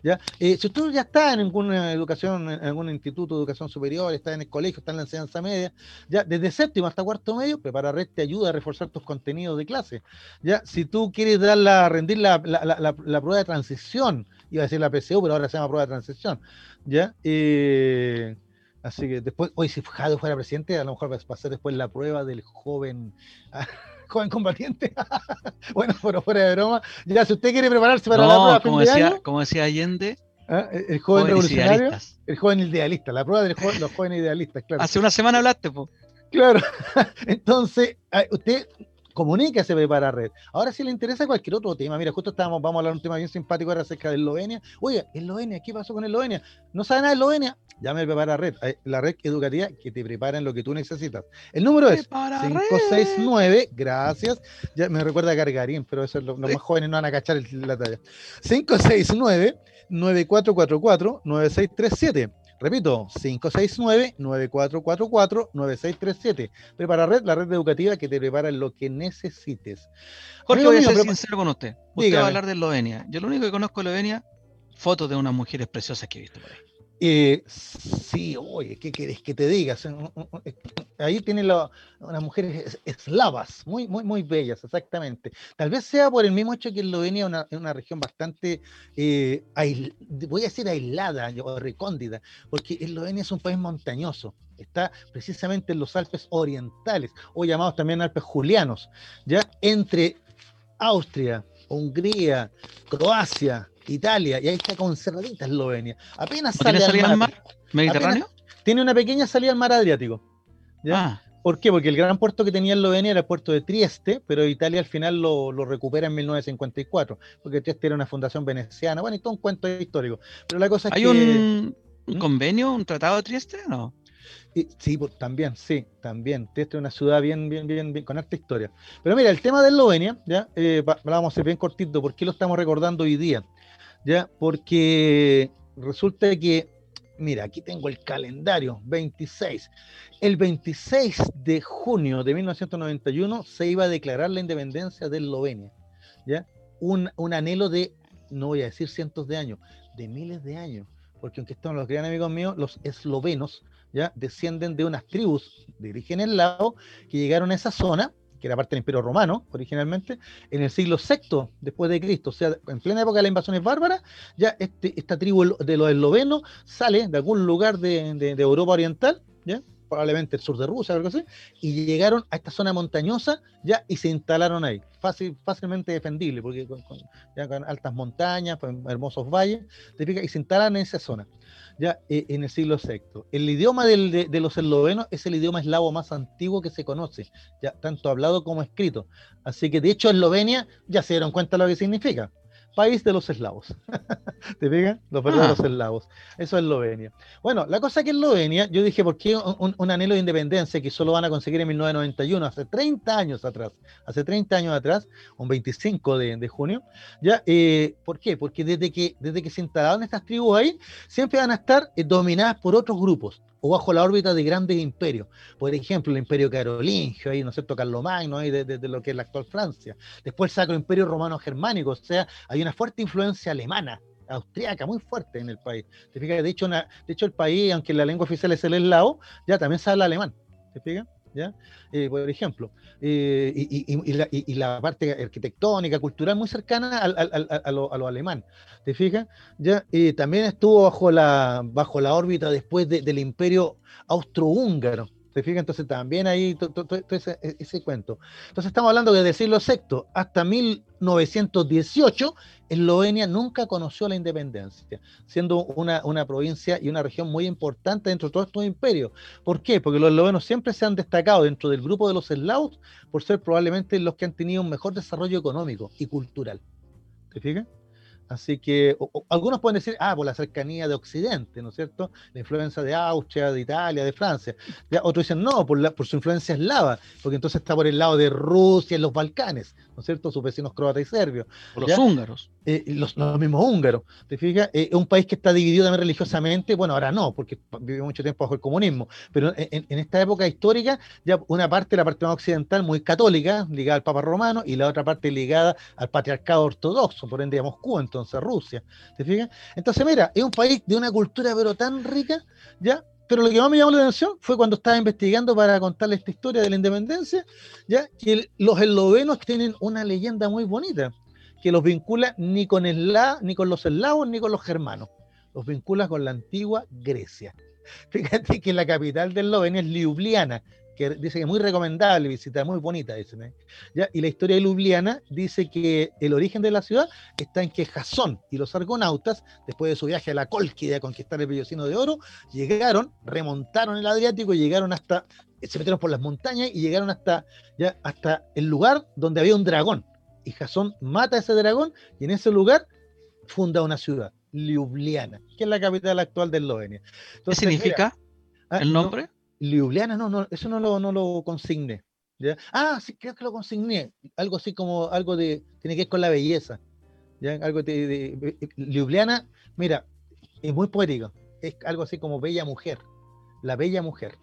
¿Ya? Eh, si usted ya está en alguna educación, en algún instituto de educación superior, está en el colegio, está en la enseñanza media, ya desde séptimo hasta cuarto medio, Prepara Red te ayuda a reforzar tus contenidos de clase. ¿ya? Si tú quieres dar la, rendir la, la, la, prueba de transición, iba a decir la PCU, pero ahora se llama prueba de transición, ¿ya? Eh, así que después, hoy si Jado fuera presidente, a lo mejor va a ser después la prueba del joven joven combatiente. bueno, pero fuera de broma. Ya, si usted quiere prepararse para la prueba como decía, como decía Allende. ¿ah? El joven revolucionario, el joven idealista, la prueba de los jóvenes idealistas, claro. Hace una semana hablaste, pues. Claro. Entonces, usted comuníquese para red. Ahora si le interesa cualquier otro tema, mira, justo estábamos, vamos a hablar un tema bien simpático ahora acerca de Eslovenia. Oye, Eslovenia, ¿qué pasó con Eslovenia? ¿No sabe nada de Eslovenia? Llame al Prepara Red, la red educativa que te prepara en lo que tú necesitas. El número es 569, gracias. Ya me recuerda a Gargarín, pero eso los, más jóvenes no van a cachar la talla. 569 9444 9637. Repito, 569-9444-9637. Prepara Red, la red educativa que te prepara lo que necesites. Jorge, voy a ser sincero con usted. Usted va a hablar de Eslovenia. Yo lo único que conozco de Eslovenia, fotos de unas mujeres preciosas que he visto por ahí. Eh, sí, oye, ¿qué quieres que te diga? Ahí tiene unas mujeres eslavas, muy, muy, muy bellas, exactamente. Tal vez sea por el mismo hecho que Eslovenia es una, una, región bastante, eh, voy a decir aislada o recóndita, porque Eslovenia es un país montañoso. Está precisamente en los Alpes orientales, o llamados también Alpes julianos, ya entre Austria, Hungría, Croacia, Italia, y ahí está conservadita Eslovenia. Apenas sale tiene salida al mar, Mediterráneo. tiene una pequeña salida al mar Adriático. ¿ya? Ah. ¿Por qué? Porque el gran puerto que tenía Eslovenia era el puerto de Trieste, pero Italia al final lo, recupera en 1954, porque Trieste era una fundación veneciana, bueno, y todo un cuento histórico. Pero la cosa es ¿Hay un, ¿Mm? convenio, un tratado de Trieste? No. sí, también, sí, también. Trieste es una ciudad bien, bien, bien, bien, con alta historia. Pero mira, el tema de Eslovenia, ya, eh, vamos a ser bien cortito, ¿por qué lo estamos recordando hoy día? ¿Ya? Porque resulta que, mira, aquí tengo el calendario, 26. El 26 de junio de 1991 se iba a declarar la independencia de Eslovenia, ¿ya? Un, un anhelo de, no voy a decir cientos de años, de miles de años, porque aunque están los gran amigos míos, los eslovenos, ¿ya? Descienden de unas tribus de origen eslavo que llegaron a esa zona, que era parte del Imperio Romano originalmente, en el siglo VI después de Cristo, o sea, en plena época de las invasiones bárbaras, ya este, esta tribu de los eslovenos sale de algún lugar de, de, Europa Oriental, ¿ya? Probablemente el sur de Rusia, algo así, y llegaron a esta zona montañosa ya y se instalaron ahí, fácil, fácilmente defendible, porque ya con altas montañas, hermosos valles, y se instalan en esa zona ya eh, en el siglo VI. El idioma de, los eslovenos es el idioma eslavo más antiguo que se conoce, ya tanto hablado como escrito. Así que de hecho Eslovenia ya se dieron cuenta de lo que significa país de los eslavos. ¿Te pegan? Los verdaderos ah. eslavos. Eso es Eslovenia. Bueno, la cosa que Eslovenia, yo dije, ¿por qué un, anhelo de independencia que solo van a conseguir en 1991, hace 30 años atrás? Hace 30 años atrás, un 25 de, junio. ¿ya? Eh, ¿Por qué? Porque desde que, desde que se instalaron estas tribus ahí, siempre van a estar eh, dominadas por otros grupos o bajo la órbita de grandes imperios. Por ejemplo, el imperio carolingio, ahí, ¿no es cierto? Carlomagno, ahí, de, de, lo que es la actual Francia. Después el Sacro Imperio Romano Germánico, o sea, hay una fuerte influencia alemana, austríaca, muy fuerte en el país. ¿Te fijas? De hecho, de hecho, el país, aunque la lengua oficial es el eslavo, ya también se habla alemán. ¿Te fijas? Eh, por ejemplo, eh, y, la, parte arquitectónica, cultural muy cercana a, lo, alemán. ¿Te fijas? ¿Ya? también estuvo bajo la, bajo la órbita después del imperio austrohúngaro. ¿Te fijas? Entonces también ahí todo ese, ese, cuento. Entonces estamos hablando que desde el siglo VI hasta 1918, Eslovenia nunca conoció la independencia, siendo una, una provincia y una región muy importante dentro de todos estos imperios. ¿Por qué? Porque los eslovenos siempre se han destacado dentro del grupo de los eslavos por ser probablemente los que han tenido un mejor desarrollo económico y cultural. ¿Te fijas? Así que algunos pueden decir, ah, por la cercanía de Occidente, ¿no es cierto? La influencia de Austria, de Italia, de Francia. Ya, otros dicen, no, por, la, por su influencia eslava, porque entonces está por el lado de Rusia y los Balcanes, ¿no es cierto? Sus vecinos croatas y serbios. los húngaros. Eh, los, mismos húngaros, ¿te fijas? Eh, es un país que está dividido también religiosamente, bueno, ahora no, porque vivió mucho tiempo bajo el comunismo, pero en, en, esta época histórica, ya una parte, la parte más occidental, muy católica, ligada al Papa Romano, y la otra parte ligada al patriarcado ortodoxo, por ende a Moscú, entonces Rusia, ¿te fijas? Entonces, mira, es un país de una cultura pero tan rica, ¿ya? Pero lo que más me llamó la atención fue cuando estaba investigando para contarle esta historia de la independencia, ya que los eslovenos tienen una leyenda muy bonita que los vincula ni con, el, ni con los eslavos ni con los germanos, los vincula con la antigua Grecia. Fíjate que la capital de Eslovenia es Ljubljana, que dice que es muy recomendable visitar, muy bonita, dicen. ¿eh? ¿Ya? Y la historia de Ljubljana dice que el origen de la ciudad está en que Jasón y los argonautas, después de su viaje a la Colquida a conquistar el Vellocino de Oro, llegaron, remontaron el Adriático y llegaron hasta, se metieron por las montañas y llegaron hasta, ya, hasta el lugar donde había un dragón. Y Jasón mata a ese dragón y en ese lugar funda una ciudad, Ljubljana, que es la capital actual de Eslovenia. ¿Qué significa ah, el nombre? Ljubljana, no, no, eso no lo, no lo consigné. Ah, sí, creo que lo consigné. Algo así como algo de. Tiene que ver con la belleza. ¿ya? Algo de, Ljubljana, mira, es muy poético. Es algo así como bella mujer. La bella mujer.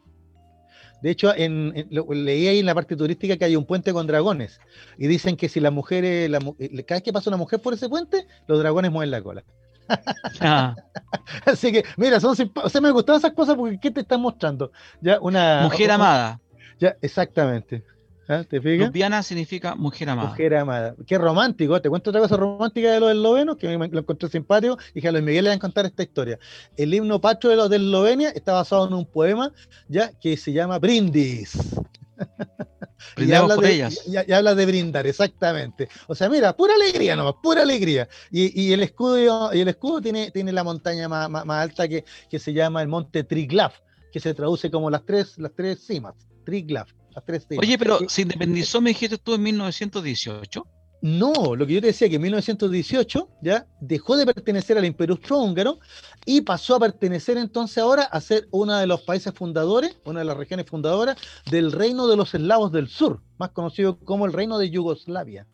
De hecho, en, leí ahí en la parte turística que hay un puente con dragones. Y dicen que si las mujeres, la, eh, cada vez que pasa una mujer por ese puente, los dragones mueven la cola. Ah. Así que, mira, son o sea, me gustan esas cosas porque ¿qué te están mostrando? Ya una mujer amada. Ya, exactamente. ¿Ah? ¿Te fijas? significa mujer amada. Mujer amada. Qué romántico. Te cuento otra cosa romántica de los eslovenos que me lo encontré simpático. Dije a Luis Miguel le voy a contar esta historia. El himno patrio de los de Eslovenia está basado en un poema ya que se llama Brindis. y, habla de, ellas. Y, habla de brindar, exactamente. O sea, mira, pura alegría nomás, pura alegría. Y, el escudo, y el escudo tiene, tiene la montaña más, alta que, que, se llama el monte Triglav, que se traduce como las tres, las tres cimas. Triglav, las tres cimas. Oye, pero se independizó, me dijiste tú, en 1918. No, lo que yo te decía que en 1918 ya dejó de pertenecer al Imperio Austrohúngaro y pasó a pertenecer entonces ahora a ser uno de los países fundadores, una de las regiones fundadoras del Reino de los Eslavos del Sur, más conocido como el Reino de Yugoslavia.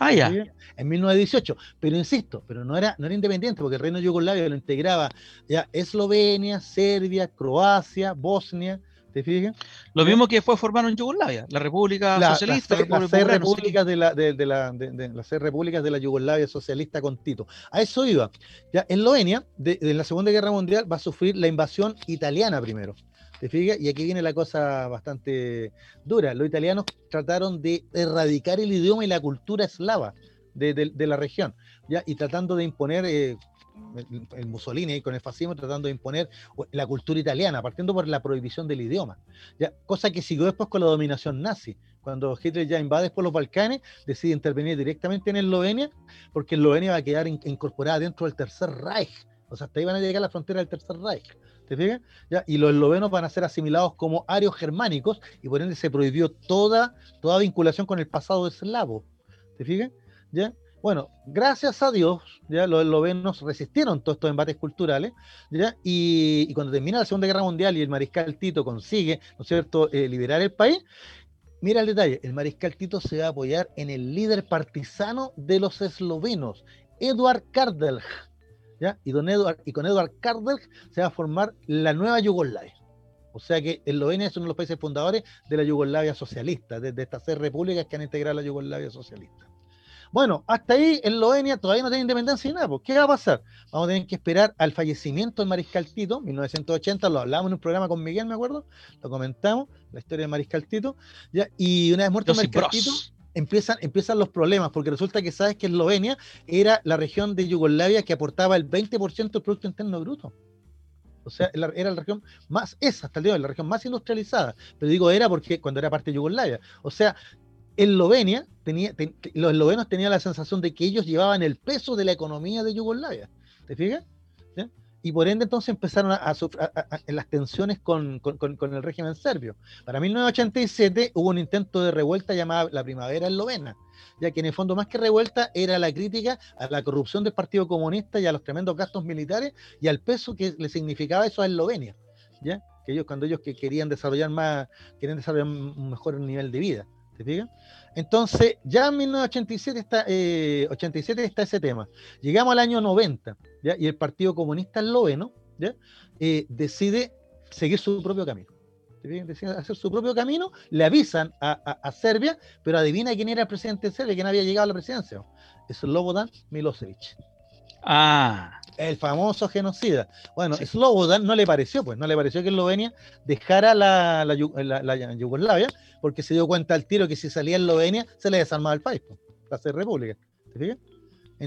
Ah, ya. En 1918. Pero insisto, pero no era, no era independiente, porque el Reino de Yugoslavia lo integraba ya Eslovenia, Serbia, Croacia, Bosnia, ¿Te fijas? Lo mismo que fue formado en Yugoslavia, la República Socialista. las seis repúblicas de la, de, la, de, las seis repúblicas de la Yugoslavia socialista con Tito. A eso iba. Ya, Eslovenia, de, la Segunda Guerra Mundial, va a sufrir la invasión italiana primero. ¿Te fijas? Y aquí viene la cosa bastante dura. Los italianos trataron de erradicar el idioma y la cultura eslava de, la región, ¿ya? y tratando de imponer eh, el Mussolini con el fascismo tratando de imponer la cultura italiana, partiendo por la prohibición del idioma. Ya, cosa que siguió después con la dominación nazi. Cuando Hitler ya invade después los Balcanes, decide intervenir directamente en Eslovenia, porque Eslovenia va a quedar incorporada dentro del Tercer Reich. O sea, hasta ahí van a llegar a la frontera del Tercer Reich. ¿Te fijas? ¿Ya? Y los eslovenos van a ser asimilados como arios germánicos y por ende se prohibió toda, toda vinculación con el pasado eslavo. ¿Te fijas? ¿Ya? Bueno, gracias a Dios, los eslovenos resistieron todos estos embates culturales. Y, cuando termina la Segunda Guerra Mundial y el mariscal Tito consigue, ¿no es cierto?, eh, liberar el país, mira el detalle, el mariscal Tito se va a apoyar en el líder partisano de los eslovenos, Eduard Kardelj, ¿ya? Y, con Eduard Kardelj se va a formar la nueva Yugoslavia. O sea que Eslovenia es uno de los países fundadores de la Yugoslavia socialista, desde de estas seis repúblicas que han integrado la Yugoslavia socialista. Bueno, hasta ahí en Eslovenia todavía no tiene independencia ni nada. Pues, ¿Qué va a pasar? Vamos a tener que esperar al fallecimiento del Mariscal Tito, 1980, lo hablamos en un programa con Miguel, me acuerdo, lo comentamos, la historia del Mariscal Tito, ¿ya? y una vez muerto el Mariscal Tito, empiezan, empiezan los problemas, porque resulta que sabes que Eslovenia era la región de Yugoslavia que aportaba el 20% del Producto Interno Bruto. O sea, era la región más, es hasta el día de hoy, la región más industrializada. Pero digo era porque cuando era parte de Yugoslavia. O sea, Eslovenia tenía, los eslovenos tenían la sensación de que ellos llevaban el peso de la economía de Yugoslavia. ¿Te fijas? y por ende entonces empezaron a, sufrir las tensiones con, con, el régimen serbio. Para 1987 hubo un intento de revuelta llamada la Primavera Eslovena, ya que en el fondo más que revuelta era la crítica a la corrupción del Partido Comunista y a los tremendos gastos militares y al peso que le significaba eso a Eslovenia, ¿ya? que ellos cuando ellos que querían desarrollar más, querían desarrollar un mejor nivel de vida. ¿Te fijas? Entonces, ya en 1987 está, eh, 87 está ese tema. Llegamos al año 90, ¿ya? y el Partido Comunista Esloveno. Eh, decide seguir su propio camino. Decide hacer su propio camino, le avisan a, a, Serbia, pero adivina quién era el presidente de Serbia, quién había llegado a la presidencia. Es Slobodan Milosevic. Ah. El famoso genocida. Bueno, Slobodan no le pareció, pues, no le pareció que Eslovenia dejara la, la, la, Yugoslavia, porque se dio cuenta al tiro que si salía Eslovenia se le desarmaba el país, pues, para ser república. ¿Te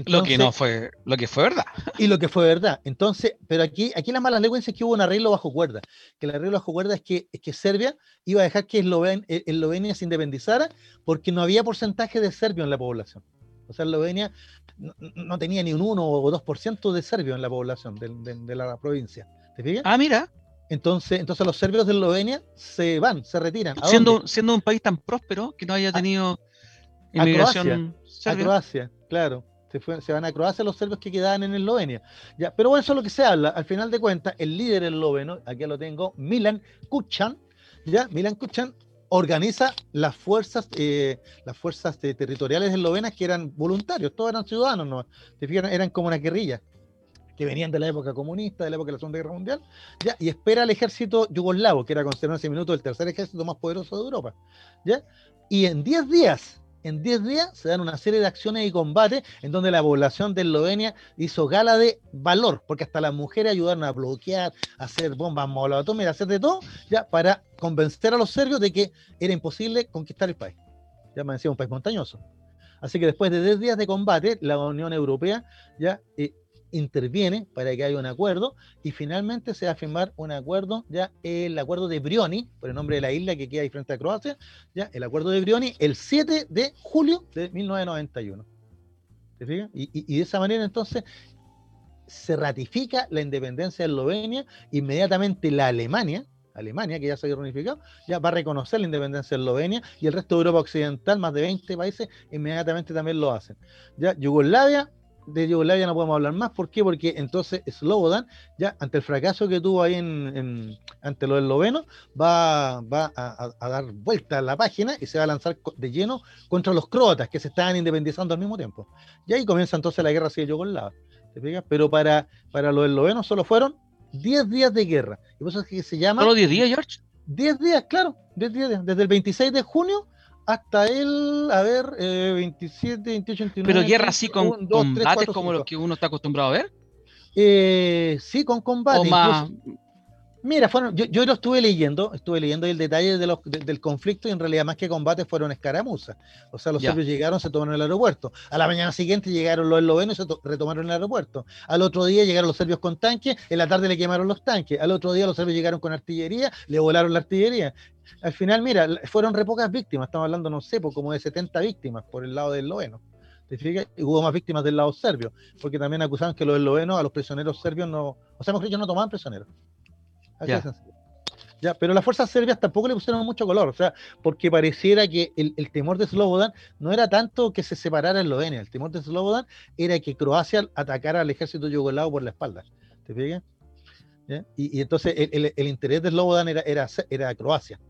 lo que no fue, lo que fue verdad. Y lo que fue verdad. Entonces, pero aquí, aquí la mala lengua es que hubo un arreglo bajo cuerda. Que el arreglo bajo cuerda es que, es que Serbia iba a dejar que eh, Eslovenia se independizara porque no había porcentaje de serbios en la población. O sea, Eslovenia no, tenía ni un 1 o 2% de serbios en la población de, la provincia. ¿Te fijas? Ah, mira. Entonces, entonces los serbios de Eslovenia se van, se retiran. Siendo, siendo un país tan próspero que no haya tenido inmigración a Croacia, claro. Se, se, van a Croacia los serbios que quedaban en Eslovenia. Ya, pero bueno, eso es lo que se habla. Al final de cuentas, el líder esloveno, aquí lo tengo, Milan Kuchan, ya, Milan Kuchan organiza las fuerzas, eh, las fuerzas territoriales eslovenas que eran voluntarios, todos eran ciudadanos, ¿no? ¿Te Eran como una guerrilla que venían de la época comunista, de la época de la Segunda Guerra Mundial, ya, y espera al ejército yugoslavo, que era considerado en ese minuto el tercer ejército más poderoso de Europa, ¿ya? Y en 10 días en 10 días se dan una serie de acciones y combates en donde la población de Eslovenia hizo gala de valor, porque hasta las mujeres ayudaron a bloquear, a hacer bombas molotov, a hacer de todo, ya para convencer a los serbios de que era imposible conquistar el país. Ya me decía un país montañoso. Así que después de 10 días de combate, la Unión Europea ya eh, interviene para que haya un acuerdo y finalmente se va a firmar un acuerdo, ya el acuerdo de Brioni, por el nombre de la isla que queda ahí frente a Croacia, ya el acuerdo de Brioni el 7 de julio de 1991. ¿Te fijas? Y, y, de esa manera entonces se ratifica la independencia de Eslovenia, inmediatamente la Alemania, Alemania, que ya se había reunificado, ya va a reconocer la independencia de Eslovenia y el resto de Europa Occidental, más de 20 países, inmediatamente también lo hacen. Ya Yugoslavia de Yugoslavia no podemos hablar más. ¿Por qué? Porque entonces Slobodan, ya ante el fracaso que tuvo ahí en, ante los eslovenos, va, va a, dar vuelta a la página y se va a lanzar de lleno contra los croatas que se estaban independizando al mismo tiempo. Y ahí comienza entonces la guerra civil yugoslava. ¿Te Pero para, para los eslovenos solo fueron 10 días de guerra. Y por eso es que se llama. ¿Solo 10 días, George? 10 días, claro. 10 días. Desde el 26 de junio hasta el, a ver, 27, 28, 29. Pero guerra así con combates como los que uno está acostumbrado a ver. Eh, sí, con combates. Mira, fueron, yo, yo, lo estuve leyendo, estuve leyendo el detalle de los, del conflicto y en realidad más que combates fueron escaramuzas. O sea, los serbios llegaron, se tomaron el aeropuerto. A la mañana siguiente llegaron los eslovenos y se retomaron el aeropuerto. Al otro día llegaron los serbios con tanques, en la tarde le quemaron los tanques. Al otro día los serbios llegaron con artillería, le volaron la artillería. Al final, mira, fueron re pocas víctimas, estamos hablando, no sé, como de 70 víctimas por el lado del esloveno. Y hubo más víctimas del lado serbio, porque también acusaban que los eslovenos a los prisioneros serbios no, o sea, ellos no tomaban prisioneros. Ya. pero las fuerzas serbias tampoco le pusieron mucho color, o sea, porque pareciera que el, temor de Slobodan no era tanto que se separara Eslovenia, el temor de Slobodan era que Croacia atacara al ejército yugoslavo por la espalda. ¿Te fijas? Y, entonces el, interés de Slobodan era, era, era Croacia.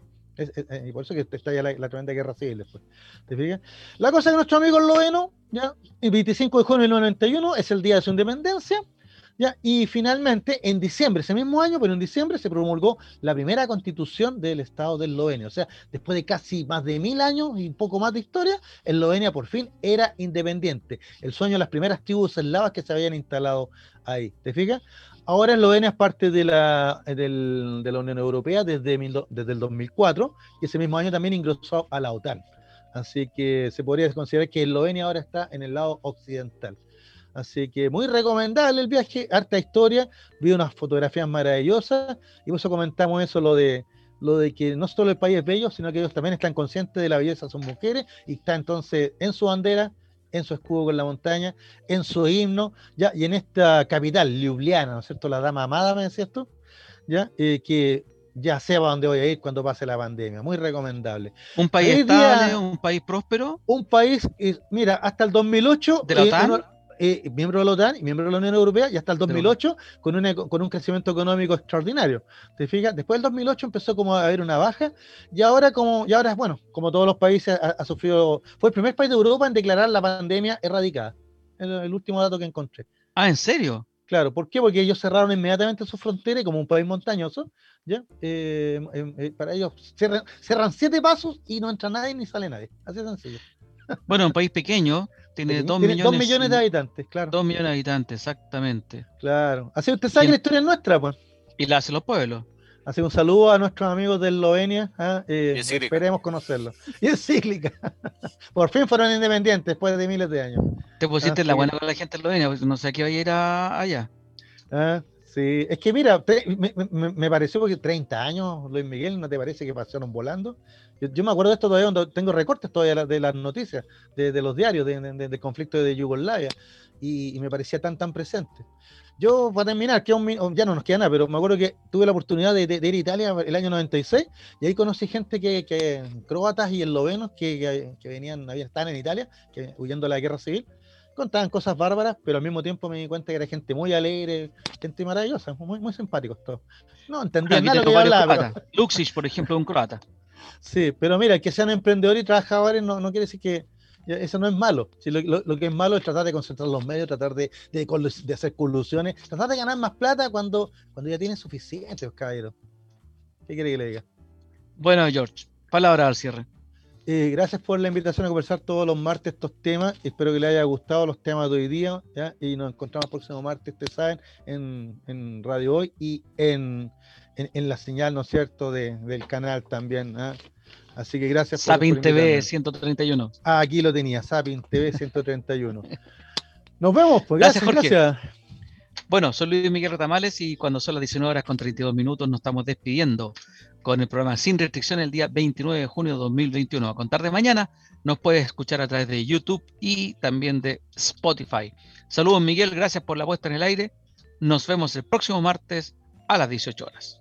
y por eso que está ya la, tremenda guerra civil después. ¿Te fijas? La cosa es que nuestro amigo esloveno, ya, el 25 de junio del 91 es el día de su independencia, y finalmente, en diciembre, ese mismo año, pero en diciembre se promulgó la primera constitución del Estado de Eslovenia. O sea, después de casi más de mil años y poco más de historia, Eslovenia por fin era independiente. El sueño de las primeras tribus eslavas que se habían instalado ahí. ¿Te fijas? Ahora Eslovenia es parte de la, de la Unión Europea desde, desde el 2004 y ese mismo año también ingresó a la OTAN. Así que se podría considerar que Eslovenia ahora está en el lado occidental. Así que muy recomendable el viaje, harta historia, vi unas fotografías maravillosas y por eso comentamos eso, lo de, lo de que no solo el país es bello, sino que ellos también están conscientes de la belleza de sus mujeres y está entonces en su bandera en su escudo con la montaña, en su himno, ya, y en esta capital, Ljubljana, ¿no es cierto? La dama amada, me decías tú, ya, eh, que ya sé a dónde voy a ir cuando pase la pandemia, muy recomendable. Un país estable, un país próspero. Un país, mira, hasta el 2008... ¿De la OTAN? Eh, miembro de la OTAN y miembro de la Unión Europea y hasta el 2008 con, con un crecimiento económico extraordinario. ¿Te fijas? Después del 2008 empezó como a haber una baja y ahora como y ahora bueno, como todos los países ha, sufrido fue el primer país de Europa en declarar la pandemia erradicada. Es el último dato que encontré. Ah, ¿en serio? Claro, ¿por qué? Porque ellos cerraron inmediatamente su frontera y como un país montañoso, ¿ya? Eh, eh, para ellos cierran, cierran, siete pasos y no entra nadie ni sale nadie. Así de sencillo. Bueno, un país pequeño, tiene, dos, millones, millones de habitantes, claro. Dos millones de habitantes, exactamente. Claro. Así usted sabe que la historia es nuestra, pues. Y la hacen los pueblos. Así un saludo a nuestros amigos de Eslovenia. ¿ah? Eh, esperemos conocerlos. Y es cíclica. Por fin fueron independientes después de miles de años. Te pusiste la buena con la gente de Eslovenia, pues no sé a qué vaya a ir allá. Ah, sí, es que mira, me, me, pareció porque 30 años, Luis Miguel, ¿no te parece que pasaron volando? Yo, me acuerdo de esto todavía, cuando tengo recortes todavía de las noticias, de, los diarios, del conflicto de Yugoslavia, y, me parecía tan, tan presente. Yo, para terminar, que ya no nos queda nada, pero me acuerdo que tuve la oportunidad de, ir a Italia el año 96, y ahí conocí gente que, que croatas y eslovenos que, que, venían, habían, estaban en Italia, que, huyendo de la guerra civil, contaban cosas bárbaras, pero al mismo tiempo me di cuenta que era gente muy alegre, gente maravillosa, muy, muy simpáticos todos. No entendía nada lo que hablaba. Luxich, por ejemplo, un croata. Sí, pero mira, que sean emprendedores y trabajadores no, no quiere decir que eso no es malo. Si lo, que es malo es tratar de concentrar los medios, tratar de, de, hacer colusiones, tratar de ganar más plata cuando, cuando ya tienen suficiente, caballeros. ¿Qué quiere que le diga? Bueno, George, palabra al cierre. Eh, gracias por la invitación a conversar todos los martes estos temas. Espero que les haya gustado los temas de hoy día. Y nos encontramos el próximo martes, ustedes saben, en, en Radio Hoy y en en, la señal, ¿no es cierto?, de, del canal también. ¿ah? Así que gracias por Sapin TV 131. Ah, aquí lo tenía, Sapin TV 131. Nos vemos, pues gracias, gracias. Bueno, soy Luis Miguel Rotamales y cuando son las 19 horas con 32 minutos nos estamos despidiendo con el programa Sin Restricción el día 29 de junio de 2021. A contar de mañana nos puedes escuchar a través de YouTube y también de Spotify. Saludos Miguel, gracias por la puesta en el aire. Nos vemos el próximo martes a las 18 horas.